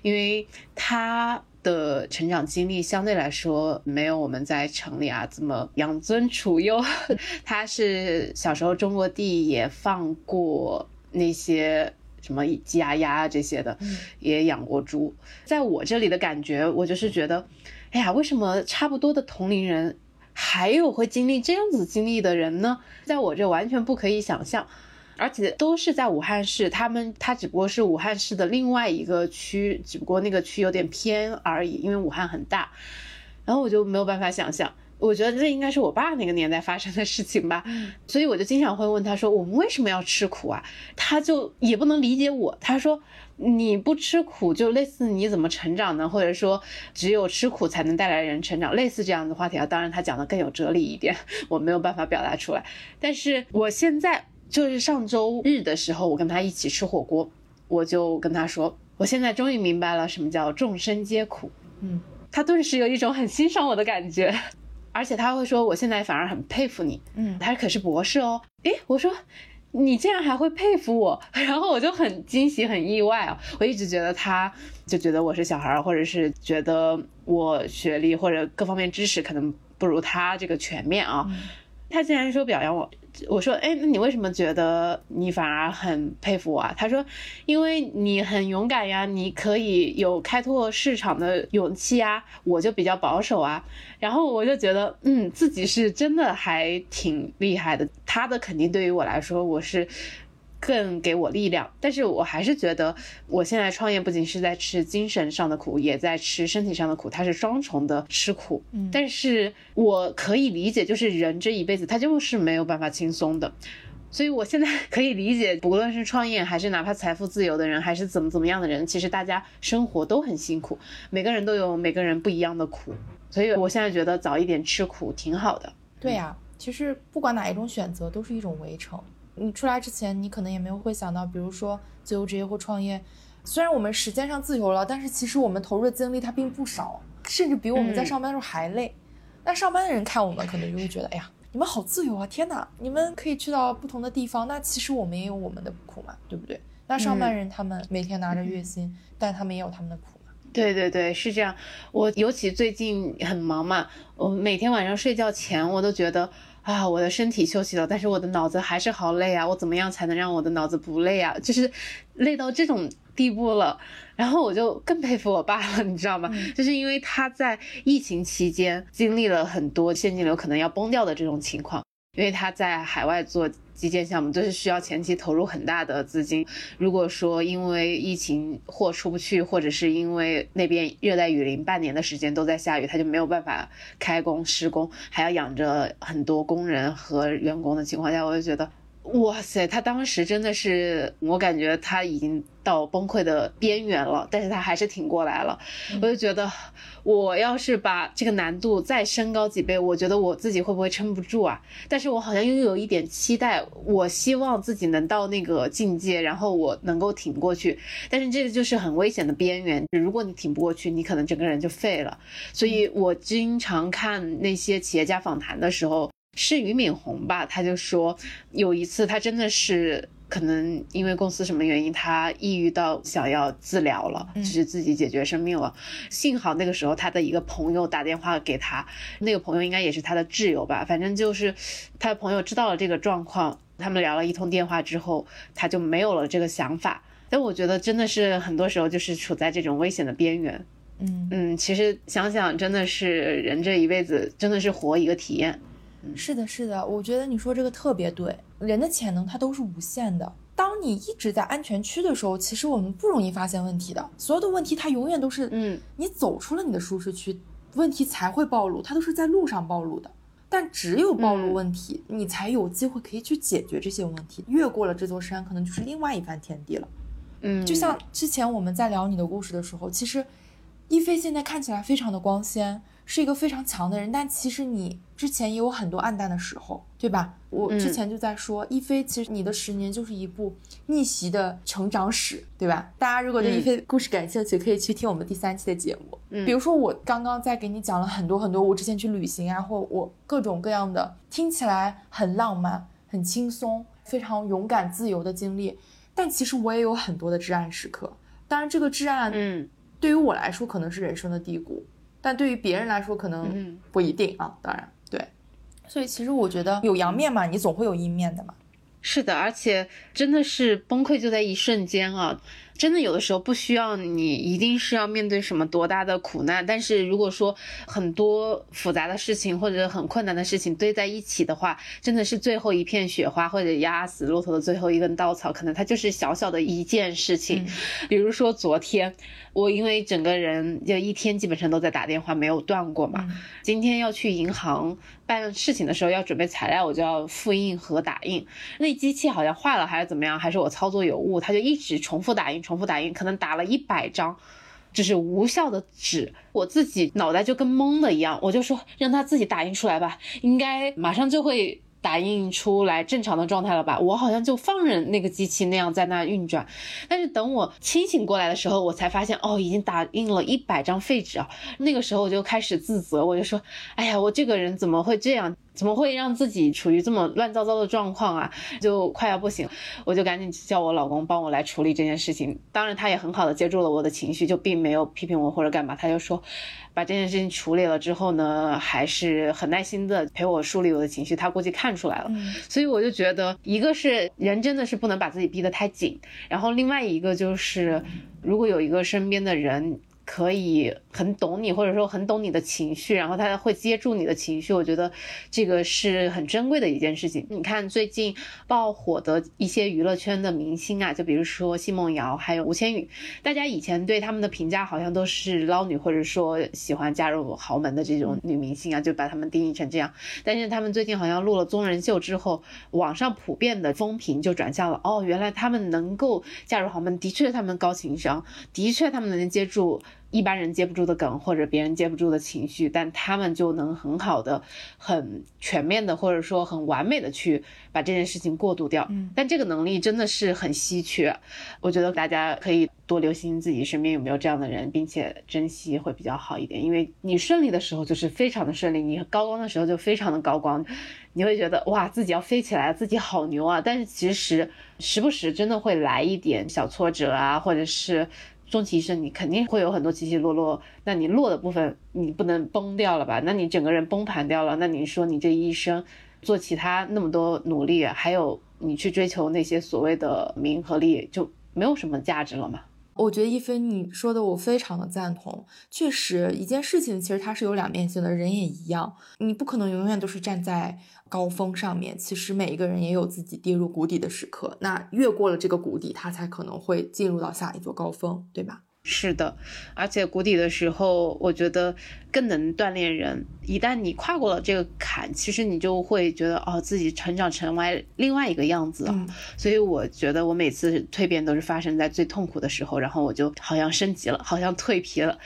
因为他的成长经历相对来说没有我们在城里啊这么养尊处优。他是小时候种过地，也放过那些什么鸡鸭鸭这些的，也养过猪。在我这里的感觉，我就是觉得，哎呀，为什么差不多的同龄人？还有会经历这样子经历的人呢，在我这完全不可以想象，而且都是在武汉市，他们他只不过是武汉市的另外一个区，只不过那个区有点偏而已，因为武汉很大，然后我就没有办法想象。我觉得这应该是我爸那个年代发生的事情吧，所以我就经常会问他说：“我们为什么要吃苦啊？”他就也不能理解我，他说：“你不吃苦，就类似你怎么成长呢？或者说只有吃苦才能带来人成长，类似这样的话题啊。”当然，他讲的更有哲理一点，我没有办法表达出来。但是我现在就是上周日的时候，我跟他一起吃火锅，我就跟他说：“我现在终于明白了什么叫众生皆苦。”嗯，他顿时有一种很欣赏我的感觉。而且他会说，我现在反而很佩服你，嗯，他可是博士哦。诶，我说你竟然还会佩服我，然后我就很惊喜，很意外啊。我一直觉得他就觉得我是小孩，或者是觉得我学历或者各方面知识可能不如他这个全面啊。他竟然说表扬我。我说，哎，那你为什么觉得你反而很佩服我啊？他说，因为你很勇敢呀，你可以有开拓市场的勇气啊，我就比较保守啊。然后我就觉得，嗯，自己是真的还挺厉害的。他的肯定对于我来说，我是。更给我力量，但是我还是觉得，我现在创业不仅是在吃精神上的苦，也在吃身体上的苦，它是双重的吃苦。嗯，但是我可以理解，就是人这一辈子他就是没有办法轻松的，所以我现在 可以理解，不论是创业还是哪怕财富自由的人，还是怎么怎么样的人，其实大家生活都很辛苦，每个人都有每个人不一样的苦，所以我现在觉得早一点吃苦挺好的。对呀，其实不管哪一种选择，都是一种围城。你出来之前，你可能也没有会想到，比如说自由职业或创业。虽然我们时间上自由了，但是其实我们投入的精力它并不少，甚至比我们在上班的时候还累。那上班的人看我们，可能就会觉得，哎呀，你们好自由啊！天哪，你们可以去到不同的地方。那其实我们也有我们的苦嘛，对不对？那上班人他们每天拿着月薪，但他们也有他们的苦嘛。对对对，是这样。我尤其最近很忙嘛，我每天晚上睡觉前，我都觉得。啊，我的身体休息了，但是我的脑子还是好累啊！我怎么样才能让我的脑子不累啊？就是累到这种地步了，然后我就更佩服我爸了，你知道吗？就是因为他在疫情期间经历了很多现金流可能要崩掉的这种情况，因为他在海外做。基建项目都是需要前期投入很大的资金。如果说因为疫情货出不去，或者是因为那边热带雨林半年的时间都在下雨，他就没有办法开工施工，还要养着很多工人和员工的情况下，我就觉得。哇塞，他当时真的是，我感觉他已经到崩溃的边缘了，但是他还是挺过来了。我就觉得，我要是把这个难度再升高几倍，我觉得我自己会不会撑不住啊？但是我好像又有一点期待，我希望自己能到那个境界，然后我能够挺过去。但是这个就是很危险的边缘，如果你挺不过去，你可能整个人就废了。所以我经常看那些企业家访谈的时候。是俞敏洪吧？他就说有一次他真的是可能因为公司什么原因，他抑郁到想要自疗了，就是自己解决生命了。幸好那个时候他的一个朋友打电话给他，那个朋友应该也是他的挚友吧，反正就是他的朋友知道了这个状况，他们聊了一通电话之后，他就没有了这个想法。但我觉得真的是很多时候就是处在这种危险的边缘。嗯嗯，其实想想真的是人这一辈子真的是活一个体验。是的，是的，我觉得你说这个特别对。人的潜能它都是无限的。当你一直在安全区的时候，其实我们不容易发现问题的。所有的问题它永远都是，嗯，你走出了你的舒适区，问题才会暴露，它都是在路上暴露的。但只有暴露问题，你才有机会可以去解决这些问题。越过了这座山，可能就是另外一番天地了。嗯，就像之前我们在聊你的故事的时候，其实一菲现在看起来非常的光鲜。是一个非常强的人，但其实你之前也有很多暗淡的时候，对吧？我之前就在说，一菲其实你的十年就是一部逆袭的成长史，对吧？大家如果对一菲故事感兴趣，可以去听我们第三期的节目。嗯，比如说我刚刚在给你讲了很多很多我之前去旅行啊，或我各种各样的听起来很浪漫。很轻松、非常勇敢、自由的经历。但其实我也有很多的至暗时刻。当然，这个至暗，嗯，对于我来说可能是人生的低谷，但对于别人来说可能不一定啊。当然，对。所以其实我觉得有阳面嘛，你总会有阴面的嘛。是的，而且真的是崩溃就在一瞬间啊！真的有的时候不需要你一定是要面对什么多大的苦难，但是如果说很多复杂的事情或者很困难的事情堆在一起的话，真的是最后一片雪花或者压死骆驼的最后一根稻草，可能它就是小小的一件事情。比如说昨天，我因为整个人就一天基本上都在打电话，没有断过嘛。今天要去银行办事情的时候，要准备材料，我就要复印和打印。那机器好像坏了还是怎么样，还是我操作有误，它就一直重复打印。重复打印，可能打了一百张，就是无效的纸，我自己脑袋就跟懵的一样，我就说让他自己打印出来吧，应该马上就会打印出来正常的状态了吧？我好像就放任那个机器那样在那运转，但是等我清醒过来的时候，我才发现哦，已经打印了一百张废纸啊！那个时候我就开始自责，我就说，哎呀，我这个人怎么会这样？怎么会让自己处于这么乱糟糟的状况啊？就快要不行，我就赶紧叫我老公帮我来处理这件事情。当然，他也很好的接住了我的情绪，就并没有批评我或者干嘛。他就说，把这件事情处理了之后呢，还是很耐心的陪我梳理我的情绪。他估计看出来了，所以我就觉得，一个是人真的是不能把自己逼得太紧，然后另外一个就是，如果有一个身边的人。可以很懂你，或者说很懂你的情绪，然后他会接住你的情绪。我觉得这个是很珍贵的一件事情。你看最近爆火的一些娱乐圈的明星啊，就比如说奚梦瑶，还有吴千语，大家以前对他们的评价好像都是捞女，或者说喜欢嫁入豪门的这种女明星啊，就把他们定义成这样。但是他们最近好像录了综人秀之后，网上普遍的风评就转向了。哦，原来他们能够嫁入豪门，的确他们高情商，的确他们能接住。一般人接不住的梗，或者别人接不住的情绪，但他们就能很好的、很全面的，或者说很完美的去把这件事情过渡掉。嗯，但这个能力真的是很稀缺，我觉得大家可以多留心自己身边有没有这样的人，并且珍惜会比较好一点。因为你顺利的时候就是非常的顺利，你高光的时候就非常的高光，你会觉得哇自己要飞起来，自己好牛啊！但是其实时不时真的会来一点小挫折啊，或者是。终其一生，你肯定会有很多起起落落。那你落的部分，你不能崩掉了吧？那你整个人崩盘掉了，那你说你这一生做其他那么多努力，还有你去追求那些所谓的名和利，就没有什么价值了吗？我觉得一菲你说的我非常的赞同。确实，一件事情其实它是有两面性的，人也一样，你不可能永远都是站在。高峰上面，其实每一个人也有自己跌入谷底的时刻。那越过了这个谷底，他才可能会进入到下一座高峰，对吧？是的，而且谷底的时候，我觉得更能锻炼人。一旦你跨过了这个坎，其实你就会觉得哦，自己成长成为另外一个样子了。所以我觉得我每次蜕变都是发生在最痛苦的时候，然后我就好像升级了，好像蜕皮了，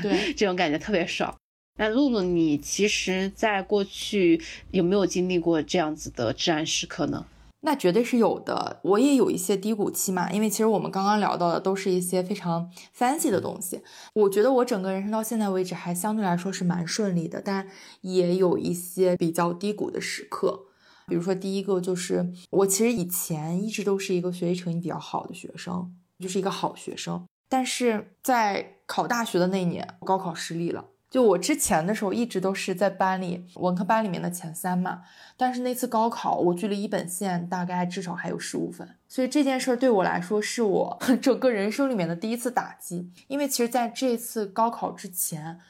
对，这种感觉特别爽。那露露，你其实在过去有没有经历过这样子的至暗时刻呢？那绝对是有的，我也有一些低谷期嘛。因为其实我们刚刚聊到的都是一些非常 fancy 的东西。我觉得我整个人生到现在为止还相对来说是蛮顺利的，但也有一些比较低谷的时刻。比如说第一个就是我其实以前一直都是一个学习成绩比较好的学生，就是一个好学生，但是在考大学的那年，高考失利了。就我之前的时候，一直都是在班里文科班里面的前三嘛。但是那次高考，我距离一本线大概至少还有十五分，所以这件事对我来说是我 整个人生里面的第一次打击。因为其实在这次高考之前，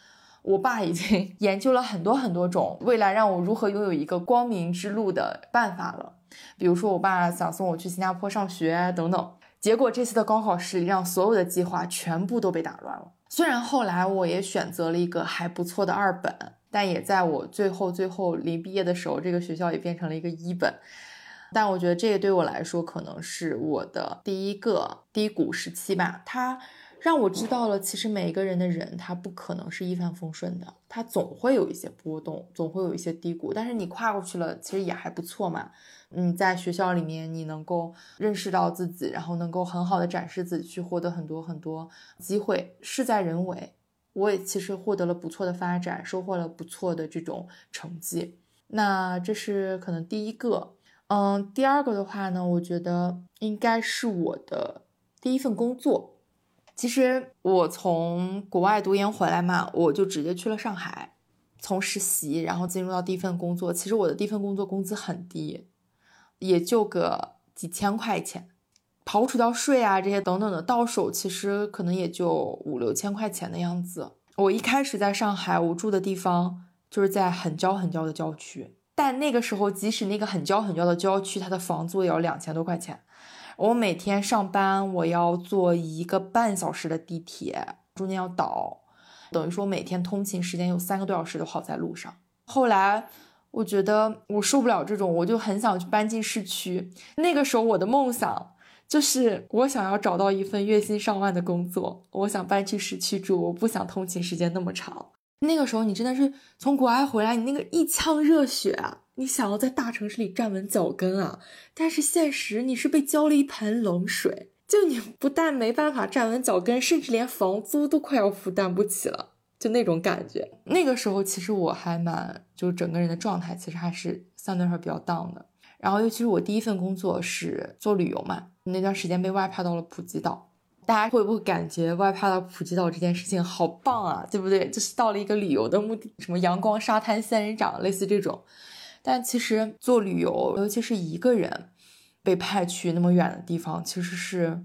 我爸已经 研究了很多很多种未来让我如何拥有一个光明之路的办法了。比如说，我爸想送我去新加坡上学等等。结果这次的高考失利，让所有的计划全部都被打乱了。虽然后来我也选择了一个还不错的二本，但也在我最后最后临毕业的时候，这个学校也变成了一个一本。但我觉得这个对我来说可能是我的第一个低谷时期吧。它让我知道了，其实每一个人的人他不可能是一帆风顺的，他总会有一些波动，总会有一些低谷。但是你跨过去了，其实也还不错嘛。嗯，在学校里面，你能够认识到自己，然后能够很好的展示自己，去获得很多很多机会，事在人为。我也其实获得了不错的发展，收获了不错的这种成绩。那这是可能第一个，嗯，第二个的话呢，我觉得应该是我的第一份工作。其实我从国外读研回来嘛，我就直接去了上海，从实习然后进入到第一份工作。其实我的第一份工作工资很低，也就个几千块钱，刨除掉税啊这些等等的，到手其实可能也就五六千块钱的样子。我一开始在上海，我住的地方就是在很郊很郊的郊区，但那个时候即使那个很郊很郊的郊区，它的房租也要两千多块钱。我每天上班，我要坐一个半小时的地铁，中间要倒，等于说每天通勤时间有三个多小时都耗在路上。后来我觉得我受不了这种，我就很想去搬进市区。那个时候我的梦想就是我想要找到一份月薪上万的工作，我想搬去市区住，我不想通勤时间那么长。那个时候你真的是从国外回来，你那个一腔热血啊！你想要在大城市里站稳脚跟啊，但是现实你是被浇了一盆冷水，就你不但没办法站稳脚跟，甚至连房租都快要负担不起了，就那种感觉。那个时候其实我还蛮，就是整个人的状态其实还是相对来说比较 down 的。然后尤其是我第一份工作是做旅游嘛，那段时间被外派到了普吉岛。大家会不会感觉外派到普吉岛这件事情好棒啊？对不对？就是到了一个旅游的目的，什么阳光沙滩仙人掌，类似这种。但其实做旅游，尤其是一个人被派去那么远的地方，其实是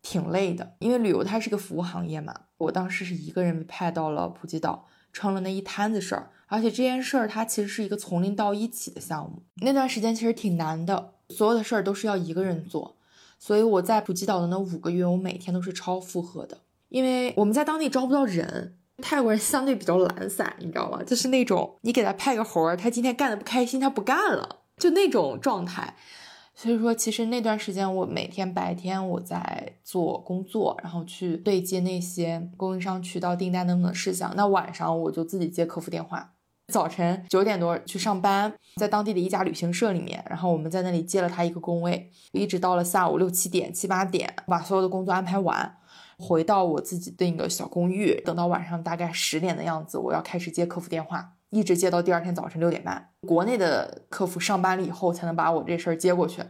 挺累的。因为旅游它是个服务行业嘛。我当时是一个人被派到了普吉岛，撑了那一摊子事儿。而且这件事儿它其实是一个从零到一起的项目。那段时间其实挺难的，所有的事儿都是要一个人做。所以我在普吉岛的那五个月，我每天都是超负荷的，因为我们在当地招不到人。泰国人相对比较懒散，你知道吗？就是那种你给他派个活儿，他今天干的不开心，他不干了，就那种状态。所以说，其实那段时间我每天白天我在做工作，然后去对接那些供应商渠道订单等等事项。那晚上我就自己接客服电话。早晨九点多去上班，在当地的一家旅行社里面，然后我们在那里接了他一个工位，一直到了下午六七点、七八点，把所有的工作安排完。回到我自己的那个小公寓，等到晚上大概十点的样子，我要开始接客服电话，一直接到第二天早晨六点半。国内的客服上班了以后，才能把我这事儿接过去。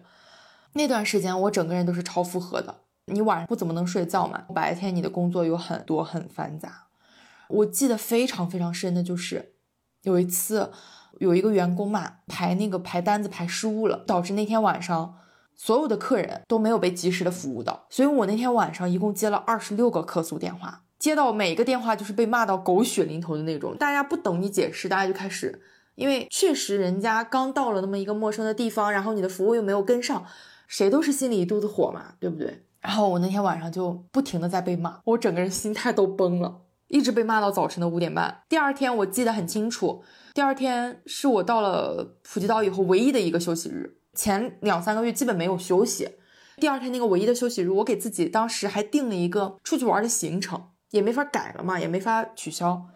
那段时间我整个人都是超负荷的，你晚上不怎么能睡觉嘛，白天你的工作有很多很繁杂。我记得非常非常深的就是有一次有一个员工嘛排那个排单子排失误了，导致那天晚上。所有的客人都没有被及时的服务到，所以我那天晚上一共接了二十六个客诉电话，接到每一个电话就是被骂到狗血淋头的那种。大家不等你解释，大家就开始，因为确实人家刚到了那么一个陌生的地方，然后你的服务又没有跟上，谁都是心里一肚子火嘛，对不对？然后我那天晚上就不停的在被骂，我整个人心态都崩了，一直被骂到早晨的五点半。第二天我记得很清楚，第二天是我到了普吉岛以后唯一的一个休息日。前两三个月基本没有休息，第二天那个唯一的休息日，我给自己当时还定了一个出去玩的行程，也没法改了嘛，也没法取消。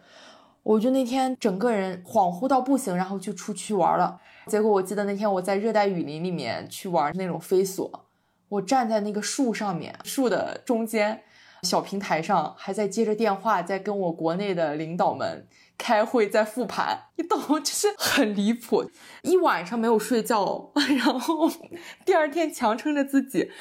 我就那天整个人恍惚到不行，然后就出去玩了。结果我记得那天我在热带雨林里面去玩那种飞索，我站在那个树上面，树的中间小平台上，还在接着电话，在跟我国内的领导们。开会在复盘，你懂 就是很离谱，一晚上没有睡觉，然后第二天强撑着自己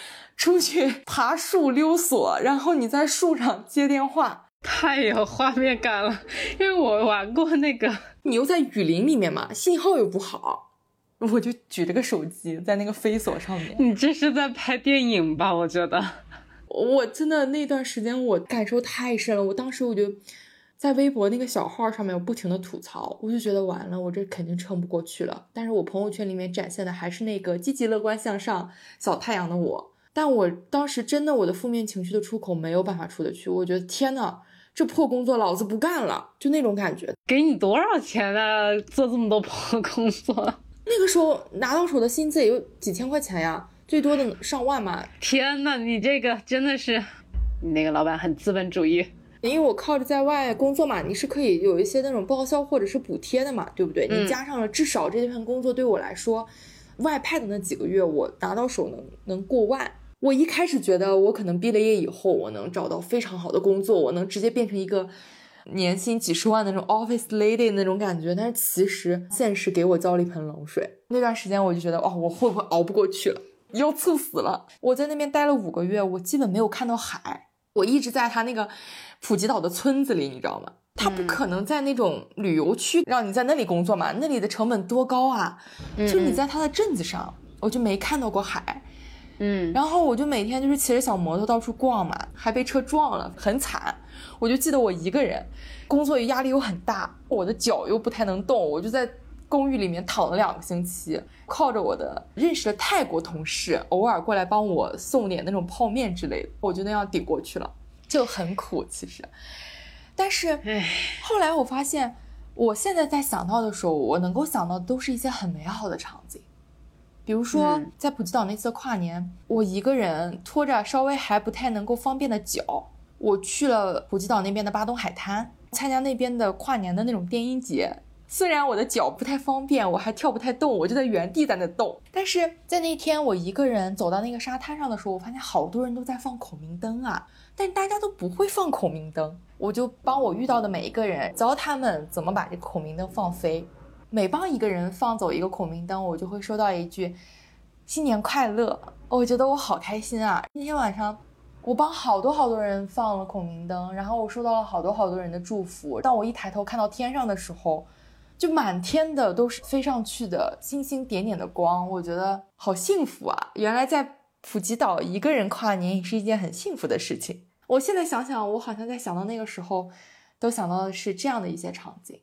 出去爬树溜索，然后你在树上接电话，太有画面感了。因为我玩过那个，你又在雨林里面嘛，信号又不好，我就举着个手机在那个飞索上面。你这是在拍电影吧？我觉得，我真的那段时间我感受太深了，我当时我就。在微博那个小号上面，我不停的吐槽，我就觉得完了，我这肯定撑不过去了。但是我朋友圈里面展现的还是那个积极乐观向上小太阳的我。但我当时真的我的负面情绪的出口没有办法出得去，我觉得天呐，这破工作老子不干了，就那种感觉。给你多少钱啊？做这么多破工作？那个时候拿到手的薪资也就几千块钱呀，最多的上万嘛。天呐，你这个真的是，你那个老板很资本主义。因为我靠着在外工作嘛，你是可以有一些那种报销或者是补贴的嘛，对不对？你加上了至少这份工作对我来说，外派的那几个月我拿到手能能过万。我一开始觉得我可能毕了业以后我能找到非常好的工作，我能直接变成一个年薪几十万那种 office lady 那种感觉，但是其实现实给我浇了一盆冷水。那段时间我就觉得，哦，我会不会熬不过去了，要猝死了。我在那边待了五个月，我基本没有看到海，我一直在他那个普吉岛的村子里，你知道吗？他不可能在那种旅游区让你在那里工作嘛，那里的成本多高啊！就你在他的镇子上，我就没看到过海。嗯，然后我就每天就是骑着小摩托到处逛嘛，还被车撞了，很惨。我就记得我一个人，工作压力又很大，我的脚又不太能动，我就在公寓里面躺了两个星期，靠着我的认识的泰国同事偶尔过来帮我送点那种泡面之类的，我就那样顶过去了，就很苦其实。但是后来我发现，我现在在想到的时候，我能够想到的都是一些很美好的场景。比如说，在普吉岛那次跨年，我一个人拖着稍微还不太能够方便的脚，我去了普吉岛那边的巴东海滩，参加那边的跨年的那种电音节。虽然我的脚不太方便，我还跳不太动，我就在原地在那动。但是在那天我一个人走到那个沙滩上的时候，我发现好多人都在放孔明灯啊，但大家都不会放孔明灯。我就帮我遇到的每一个人教他们怎么把这孔明灯放飞。每帮一个人放走一个孔明灯，我就会收到一句“新年快乐”。我觉得我好开心啊！那天晚上，我帮好多好多人放了孔明灯，然后我收到了好多好多人的祝福。当我一抬头看到天上的时候，就满天的都是飞上去的星星点点的光，我觉得好幸福啊！原来在普吉岛一个人跨年也是一件很幸福的事情。我现在想想，我好像在想到那个时候，都想到的是这样的一些场景。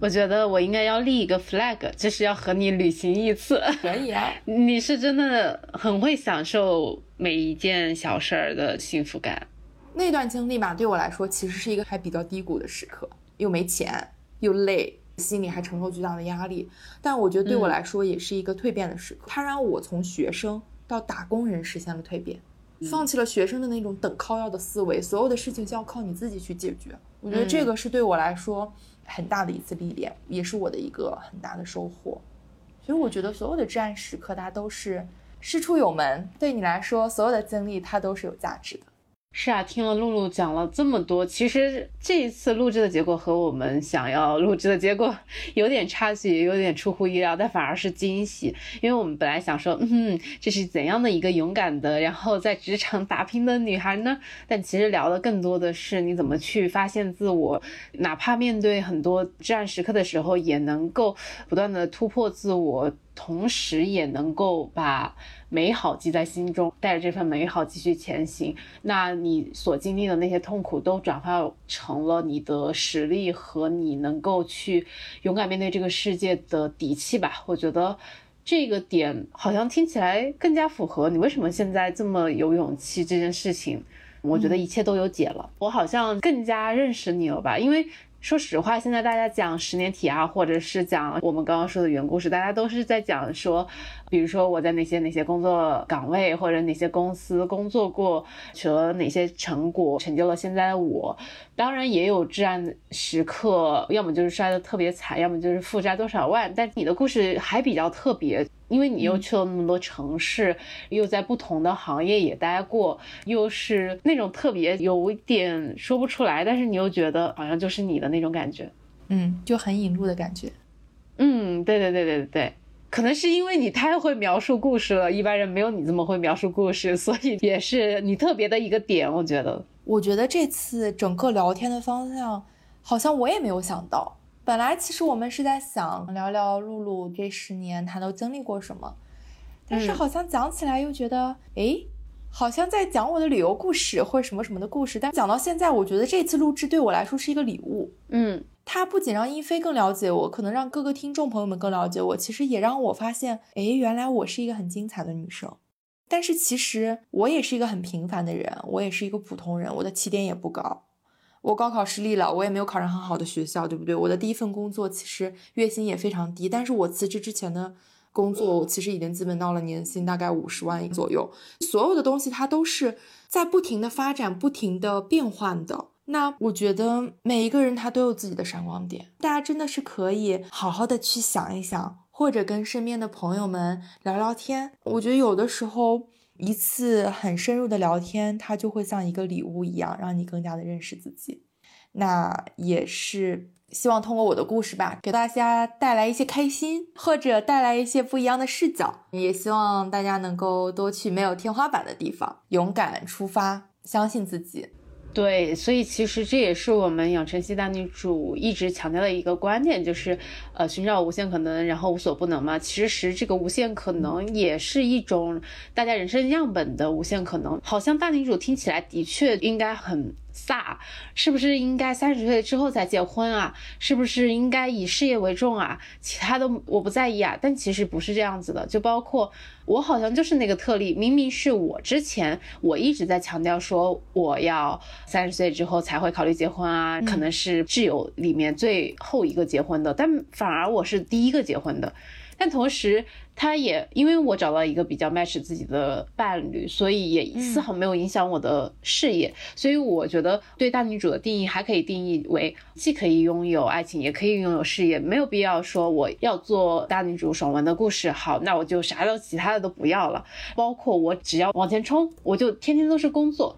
我觉得我应该要立一个 flag，就是要和你旅行一次。可以啊，你是真的很会享受每一件小事儿的幸福感。那段经历吧，对我来说其实是一个还比较低谷的时刻，又没钱，又累，心里还承受巨大的压力。但我觉得对我来说也是一个蜕变的时刻，它让我从学生到打工人实现了蜕变，放弃了学生的那种等靠要的思维，所有的事情就要靠你自己去解决。我觉得这个是对我来说。很大的一次历练，也是我的一个很大的收获。所以我觉得所有的至暗时刻，它都是师出有门。对你来说，所有的经历它都是有价值的。是啊，听了露露讲了这么多，其实这一次录制的结果和我们想要录制的结果 有点差距，也有点出乎意料，但反而是惊喜。因为我们本来想说，嗯，这是怎样的一个勇敢的，然后在职场打拼的女孩呢？但其实聊的更多的是你怎么去发现自我，哪怕面对很多至暗时刻的时候，也能够不断的突破自我，同时也能够把。美好记在心中，带着这份美好继续前行。那你所经历的那些痛苦，都转化成了你的实力和你能够去勇敢面对这个世界的底气吧。我觉得这个点好像听起来更加符合你为什么现在这么有勇气这件事情。我觉得一切都有解了，我好像更加认识你了吧，因为。说实话，现在大家讲十年体啊，或者是讲我们刚刚说的原故事，大家都是在讲说，比如说我在哪些哪些工作岗位或者哪些公司工作过，取得哪些成果，成就了现在的我。当然也有至暗时刻，要么就是摔得特别惨，要么就是负债多少万。但你的故事还比较特别。因为你又去了那么多城市，又在不同的行业也待过，又是那种特别有一点说不出来，但是你又觉得好像就是你的那种感觉，嗯，就很引路的感觉，嗯，对对对对对对，可能是因为你太会描述故事了，一般人没有你这么会描述故事，所以也是你特别的一个点，我觉得。我觉得这次整个聊天的方向，好像我也没有想到。本来其实我们是在想聊聊露露这十年她都经历过什么，但是好像讲起来又觉得，哎，好像在讲我的旅游故事或者什么什么的故事。但讲到现在，我觉得这次录制对我来说是一个礼物。嗯，它不仅让一菲更了解我，可能让各个听众朋友们更了解我，其实也让我发现，哎，原来我是一个很精彩的女生。但是其实我也是一个很平凡的人，我也是一个普通人，我的起点也不高。我高考失利了，我也没有考上很好的学校，对不对？我的第一份工作其实月薪也非常低，但是我辞职之前的工作，我其实已经基本到了年薪大概五十万左右。所有的东西它都是在不停的发展、不停的变换的。那我觉得每一个人他都有自己的闪光点，大家真的是可以好好的去想一想，或者跟身边的朋友们聊聊天。我觉得有的时候。一次很深入的聊天，它就会像一个礼物一样，让你更加的认识自己。那也是希望通过我的故事吧，给大家带来一些开心，或者带来一些不一样的视角。也希望大家能够多去没有天花板的地方，勇敢出发，相信自己。对，所以其实这也是我们养成系大女主一直强调的一个观点，就是，呃，寻找无限可能，然后无所不能嘛。其实这个无限可能也是一种大家人生样本的无限可能。好像大女主听起来的确应该很。飒，是不是应该三十岁之后再结婚啊？是不是应该以事业为重啊？其他的我不在意啊。但其实不是这样子的，就包括我好像就是那个特例。明明是我之前我一直在强调说我要三十岁之后才会考虑结婚啊，可能是挚友里面最后一个结婚的，但反而我是第一个结婚的。但同时，他也因为我找到一个比较 match 自己的伴侣，所以也丝毫没有影响我的事业。所以我觉得对大女主的定义还可以定义为既可以拥有爱情，也可以拥有事业，没有必要说我要做大女主爽文的故事。好，那我就啥都其他的都不要了，包括我只要往前冲，我就天天都是工作。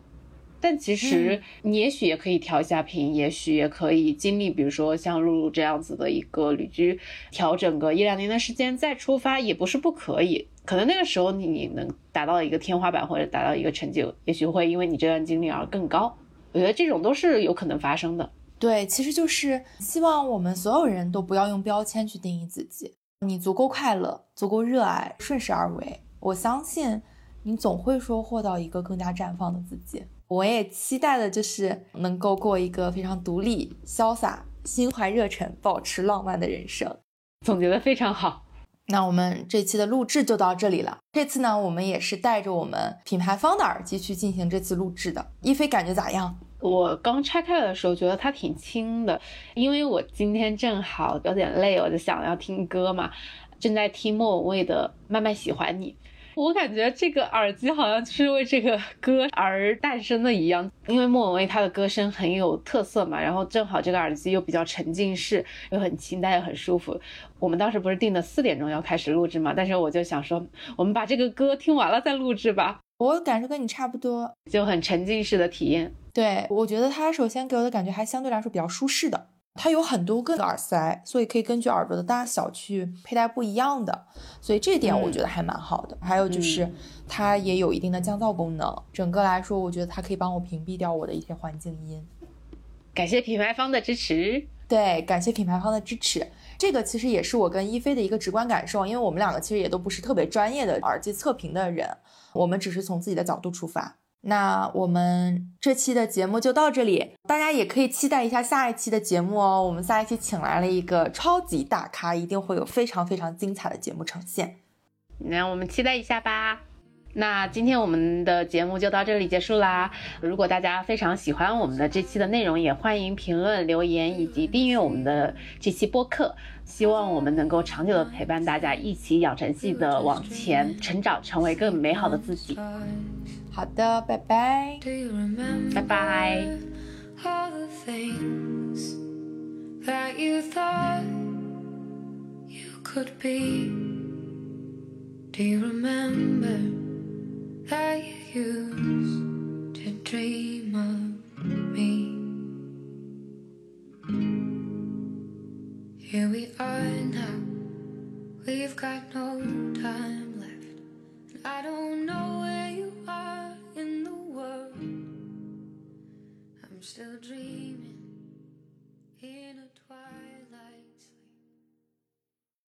但其实你也许也可以调一下频，也许也可以经历，比如说像露露这样子的一个旅居，调整个一两年的时间再出发，也不是不可以。可能那个时候你能达到一个天花板或者达到一个成就，也许会因为你这段经历而更高。我觉得这种都是有可能发生的。对，其实就是希望我们所有人都不要用标签去定义自己。你足够快乐，足够热爱，顺势而为，我相信你总会收获到一个更加绽放的自己。我也期待的就是能够过一个非常独立、潇洒、心怀热忱、保持浪漫的人生。总结的非常好。那我们这期的录制就到这里了。这次呢，我们也是带着我们品牌方的耳机去进行这次录制的。一菲感觉咋样？我刚拆开的时候觉得它挺轻的，因为我今天正好有点累，我就想要听歌嘛，正在听莫文蔚的《慢慢喜欢你》。我感觉这个耳机好像就是为这个歌而诞生的一样，因为莫文蔚她的歌声很有特色嘛，然后正好这个耳机又比较沉浸式，又很轻，但又很舒服。我们当时不是定的四点钟要开始录制嘛，但是我就想说，我们把这个歌听完了再录制吧。我感受跟你差不多，就很沉浸式的体验。对，我觉得它首先给我的感觉还相对来说比较舒适的。它有很多个耳塞，所以可以根据耳朵的大小去佩戴不一样的，所以这点我觉得还蛮好的。还有就是它也有一定的降噪功能，整个来说我觉得它可以帮我屏蔽掉我的一些环境音。感谢品牌方的支持，对，感谢品牌方的支持。这个其实也是我跟一菲的一个直观感受，因为我们两个其实也都不是特别专业的耳机测评的人，我们只是从自己的角度出发。那我们这期的节目就到这里，大家也可以期待一下下一期的节目哦。我们下一期请来了一个超级大咖，一定会有非常非常精彩的节目呈现。那我们期待一下吧。那今天我们的节目就到这里结束啦。如果大家非常喜欢我们的这期的内容，也欢迎评论留言以及订阅我们的这期播客。希望我们能够长久的陪伴大家，一起养成系的往前成长，成为更美好的自己。好的，拜拜，拜拜。that you used to dream of me. Here we are now, we've got no time left, and I don't know where you are I'm still dreaming in a